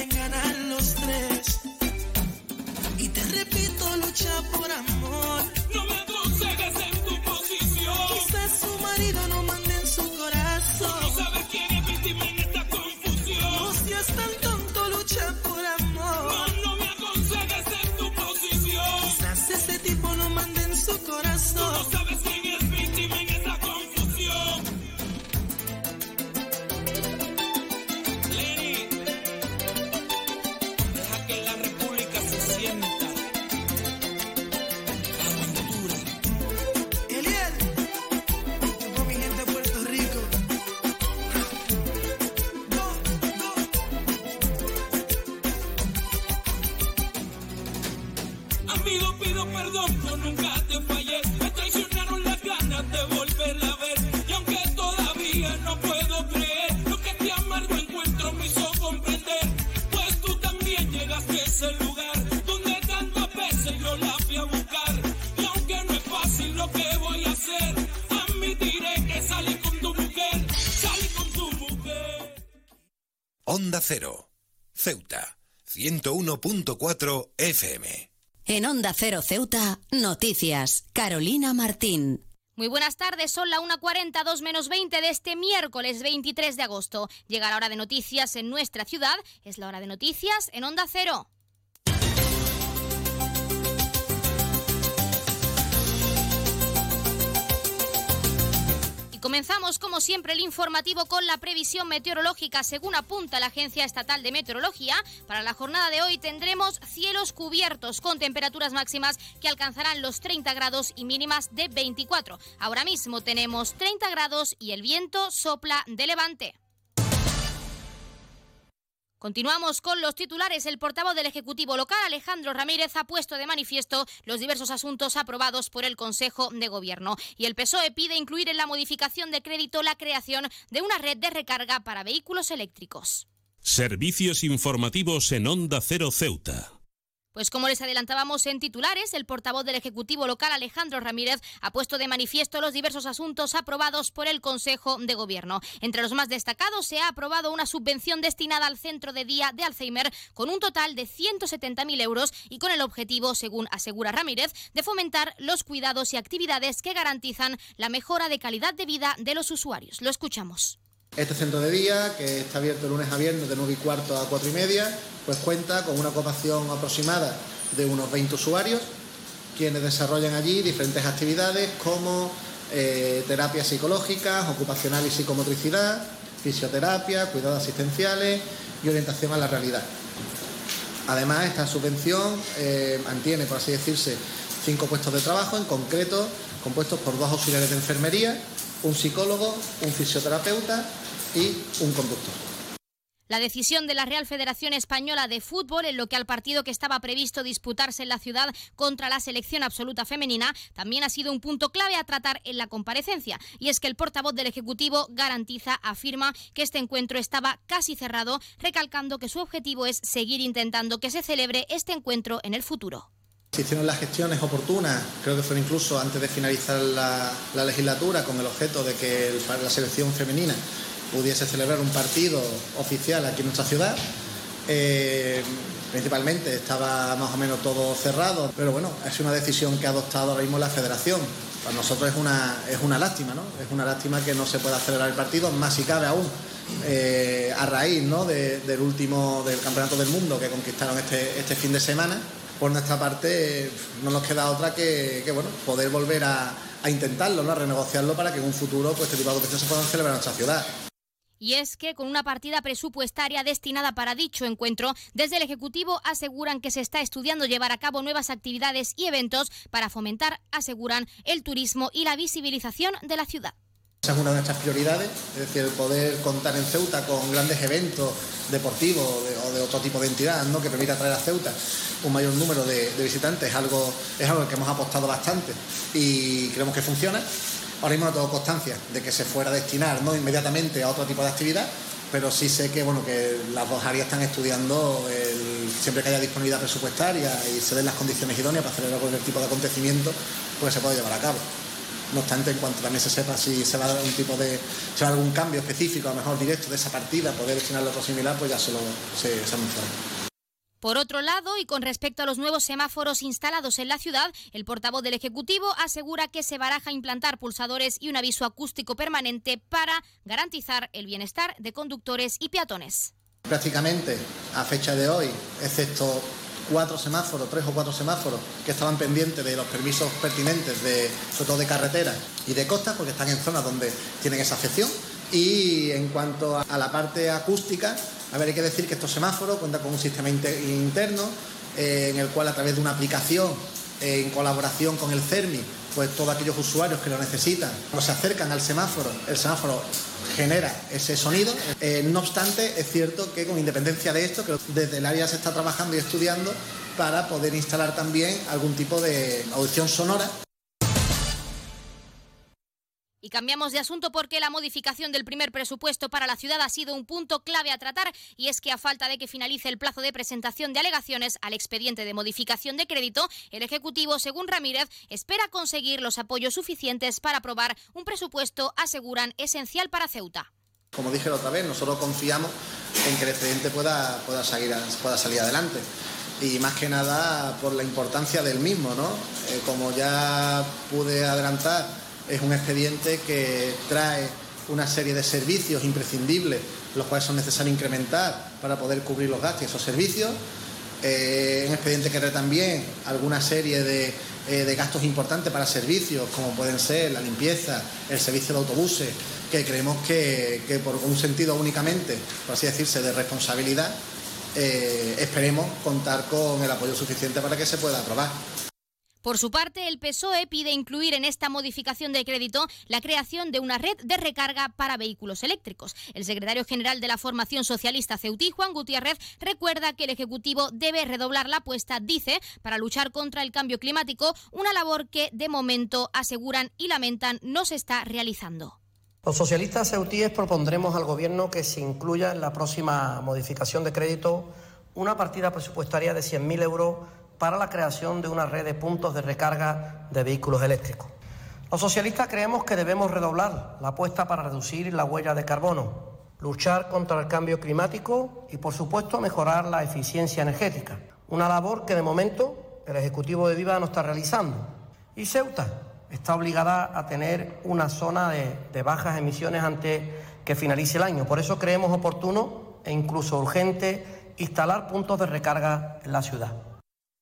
Speaker 40: No pueden
Speaker 20: 101.4 FM.
Speaker 3: En Onda Cero Ceuta, noticias. Carolina Martín.
Speaker 1: Muy buenas tardes, son la 1.40, 2 menos 20 de este miércoles 23 de agosto. Llega la hora de noticias en nuestra ciudad, es la hora de noticias en Onda Cero. Comenzamos, como siempre, el informativo con la previsión meteorológica. Según apunta la Agencia Estatal de Meteorología, para la jornada de hoy tendremos cielos cubiertos con temperaturas máximas que alcanzarán los 30 grados y mínimas de 24. Ahora mismo tenemos 30 grados y el viento sopla de levante. Continuamos con los titulares. El portavoz del Ejecutivo local, Alejandro Ramírez, ha puesto de manifiesto los diversos asuntos aprobados por el Consejo de Gobierno. Y el PSOE pide incluir en la modificación de crédito la creación de una red de recarga para vehículos eléctricos.
Speaker 41: Servicios informativos en Onda Cero Ceuta.
Speaker 1: Pues como les adelantábamos en titulares, el portavoz del Ejecutivo local, Alejandro Ramírez, ha puesto de manifiesto los diversos asuntos aprobados por el Consejo de Gobierno. Entre los más destacados se ha aprobado una subvención destinada al Centro de Día de Alzheimer con un total de 170.000 euros y con el objetivo, según asegura Ramírez, de fomentar los cuidados y actividades que garantizan la mejora de calidad de vida de los usuarios. Lo escuchamos.
Speaker 42: Este centro de día, que está abierto lunes a viernes de 9 y cuarto a 4 y media, pues cuenta con una ocupación aproximada de unos 20 usuarios, quienes desarrollan allí diferentes actividades como eh, terapias psicológicas, ocupacional y psicomotricidad, fisioterapia, cuidados asistenciales y orientación a la realidad. Además, esta subvención eh, mantiene, por así decirse, cinco puestos de trabajo, en concreto compuestos por dos auxiliares de enfermería, un psicólogo, un fisioterapeuta y un conductor.
Speaker 1: La decisión de la Real Federación Española de Fútbol en lo que al partido que estaba previsto disputarse en la ciudad contra la selección absoluta femenina también ha sido un punto clave a tratar en la comparecencia. Y es que el portavoz del Ejecutivo garantiza, afirma que este encuentro estaba casi cerrado, recalcando que su objetivo es seguir intentando que se celebre este encuentro en el futuro.
Speaker 42: Se hicieron las gestiones oportunas, creo que fue incluso antes de finalizar la, la legislatura, con el objeto de que la selección femenina pudiese celebrar un partido oficial aquí en nuestra ciudad. Eh, principalmente estaba más o menos todo cerrado, pero bueno, es una decisión que ha adoptado ahora mismo la federación. Para nosotros es una, es una lástima, ¿no? Es una lástima que no se pueda celebrar el partido, más si cabe aún, eh, a raíz ¿no? de- del último, del Campeonato del Mundo que conquistaron este, este fin de semana. Por nuestra parte, no nos queda otra que, bueno, poder volver a, intentarlo, a renegociarlo para que en un futuro pues, este tipo de competiciones se puedan celebrar en nuestra ciudad.
Speaker 1: Y es que con una partida presupuestaria destinada para dicho encuentro, desde el Ejecutivo aseguran que se está estudiando llevar a cabo nuevas actividades y eventos para fomentar, aseguran, el turismo y la visibilización de la ciudad.
Speaker 42: Esa es una de nuestras prioridades, es decir, el poder contar en Ceuta con grandes eventos deportivos o de, otro tipo de entidad ¿no? que permita traer a Ceuta un mayor número de, visitantes, es algo, es algo que hemos apostado bastante y creemos que funciona. Ahora mismo no tengo constancia de que se fuera a destinar ¿no? inmediatamente a otro tipo de actividad, pero sí sé que, bueno, que las dos áreas están estudiando siempre que haya disponibilidad presupuestaria y se den las condiciones idóneas para celebrar cualquier tipo de acontecimiento, pues se puede llevar a cabo. No obstante, en cuanto también se sepa si se va a dar un tipo de, se va a dar algún cambio específico, a lo mejor directo de esa partida, poder destinarlo a otro similar, pues ya se, lo, se, se anunciará.
Speaker 1: Por otro lado, y con respecto a los nuevos semáforos instalados en la ciudad, el portavoz del Ejecutivo asegura que se baraja implantar pulsadores y un aviso acústico permanente para garantizar el bienestar de conductores y peatones.
Speaker 42: Prácticamente, a fecha de hoy, excepto cuatro semáforos, tres o cuatro semáforos que estaban pendientes de los permisos pertinentes, de, sobre todo de carretera y de costa, porque están en zonas donde tienen esa afección. Y en cuanto a la parte acústica, a ver, hay que decir que estos semáforos cuentan con un sistema inte- interno eh, en el cual a través de una aplicación en colaboración con el CERMI, pues todos aquellos usuarios que lo necesitan, cuando se acercan al semáforo, el semáforo genera ese sonido. Eh, no obstante, es cierto que con independencia de esto, que desde el área se está trabajando y estudiando para poder instalar también algún tipo de audición sonora.
Speaker 1: Y cambiamos de asunto porque la modificación del primer presupuesto para la ciudad ha sido un punto clave a tratar y es que a falta de que finalice el plazo de presentación de alegaciones al expediente de modificación de crédito, el Ejecutivo, según Ramírez, espera conseguir los apoyos suficientes para aprobar un presupuesto, aseguran, esencial para Ceuta.
Speaker 42: Como dije la otra vez, nosotros confiamos en que el expediente pueda, pueda, salir, pueda salir adelante. Y más que nada por la importancia del mismo, ¿no? Eh, como ya pude adelantar, es un expediente que trae una serie de servicios imprescindibles, los cuales son necesarios incrementar para poder cubrir los gastos y esos servicios. Eh, un expediente que trae también alguna serie de, eh, de, gastos importantes para servicios, como pueden ser la limpieza, el servicio de autobuses, que creemos que, que por un sentido únicamente, por así decirse, de responsabilidad, eh, esperemos contar con el apoyo suficiente para que se pueda aprobar.
Speaker 1: Por su parte, el PSOE pide incluir en esta modificación de crédito la creación de una red de recarga para vehículos eléctricos. El secretario general de la formación socialista Ceutí, Juan Gutiérrez, recuerda que el Ejecutivo debe redoblar la apuesta, dice, para luchar contra el cambio climático, una labor que de momento aseguran y lamentan no se está realizando.
Speaker 43: Los socialistas ceutíes propondremos al Gobierno que se incluya en la próxima modificación de crédito una partida presupuestaria de 100.000 euros para la creación de una red de puntos de recarga de vehículos eléctricos. Los socialistas creemos que debemos redoblar la apuesta para reducir la huella de carbono, luchar contra el cambio climático y, por supuesto, mejorar la eficiencia energética. Una labor que, de momento, el Ejecutivo de Viva no está realizando. Y Ceuta está obligada a tener una zona de, de bajas emisiones antes que finalice el año. Por eso creemos oportuno e incluso urgente instalar puntos de recarga en la ciudad.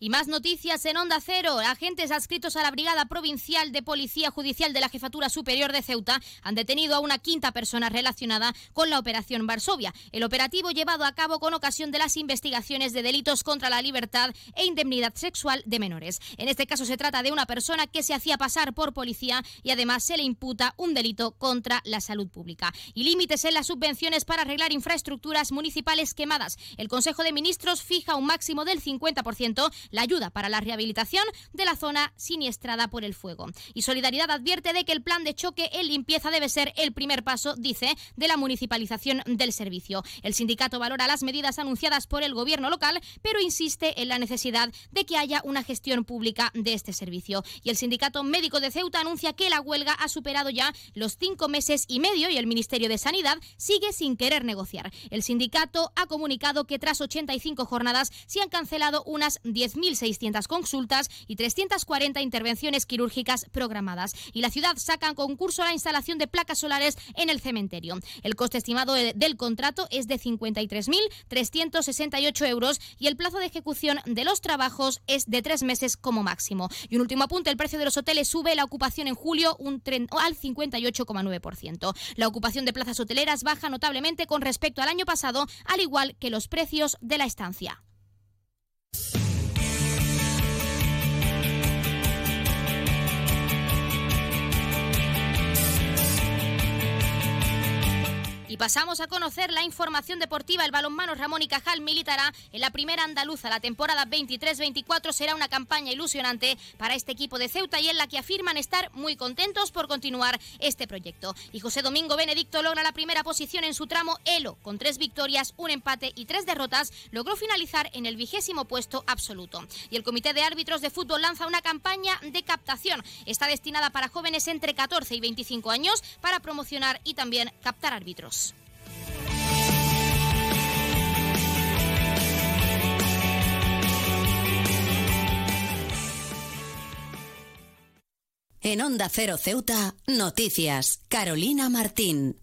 Speaker 1: Y más noticias en Onda Cero. Agentes adscritos a la Brigada Provincial de Policía Judicial de la Jefatura Superior de Ceuta han detenido a una quinta persona relacionada con la Operación Varsovia. El operativo llevado a cabo con ocasión de las investigaciones de delitos contra la libertad e indemnidad sexual de menores. En este caso se trata de una persona que se hacía pasar por policía y además se le imputa un delito contra la salud pública. Y límites en las subvenciones para arreglar infraestructuras municipales quemadas. El Consejo de Ministros fija un máximo del 50% la ayuda para la rehabilitación de la zona siniestrada por el fuego. Y Solidaridad advierte de que el plan de choque en limpieza debe ser el primer paso, dice, de la municipalización del servicio. El sindicato valora las medidas anunciadas por el gobierno local, pero insiste en la necesidad de que haya una gestión pública de este servicio. Y el sindicato médico de Ceuta anuncia que la huelga ha superado ya los cinco meses y medio y el Ministerio de Sanidad sigue sin querer negociar. El sindicato ha comunicado que tras 85 jornadas se han cancelado unas 10 1.600 consultas y 340 intervenciones quirúrgicas programadas. Y la ciudad saca en concurso la instalación de placas solares en el cementerio. El coste estimado del contrato es de 53.368 euros y el plazo de ejecución de los trabajos es de tres meses como máximo. Y un último apunte, el precio de los hoteles sube la ocupación en julio un al 58,9%. La ocupación de plazas hoteleras baja notablemente con respecto al año pasado, al igual que los precios de la estancia. Pasamos a conocer la información deportiva. El balonmano Ramón y Cajal militará en la primera andaluza. La temporada 23-24 será una campaña ilusionante para este equipo de Ceuta y en la que afirman estar muy contentos por continuar este proyecto. Y José Domingo Benedicto logra la primera posición en su tramo Elo. Con tres victorias, un empate y tres derrotas, logró finalizar en el vigésimo puesto absoluto. Y el Comité de Árbitros de Fútbol lanza una campaña de captación. Está destinada para jóvenes entre 14 y 25 años para promocionar y también captar árbitros.
Speaker 3: En Onda Cero Ceuta, noticias. Carolina Martín.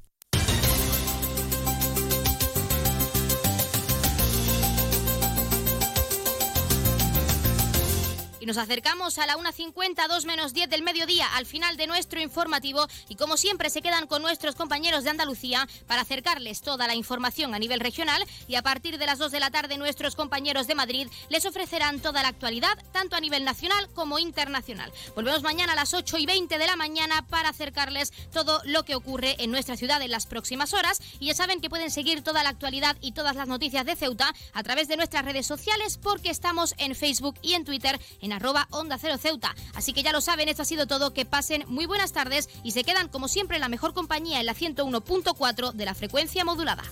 Speaker 1: Nos acercamos a la 1.50, 2 menos 10 del mediodía, al final de nuestro informativo. Y como siempre, se quedan con nuestros compañeros de Andalucía para acercarles toda la información a nivel regional. Y a partir de las 2 de la tarde, nuestros compañeros de Madrid les ofrecerán toda la actualidad, tanto a nivel nacional como internacional. Volvemos mañana a las 8 y 20 de la mañana para acercarles todo lo que ocurre en nuestra ciudad en las próximas horas. Y ya saben que pueden seguir toda la actualidad y todas las noticias de Ceuta a través de nuestras redes sociales porque estamos en Facebook y en Twitter en arroba Onda Cero Ceuta. Así que ya lo saben, esto ha sido todo. Que pasen muy buenas tardes y se quedan como siempre en la mejor compañía en la 101.4 de la frecuencia modulada.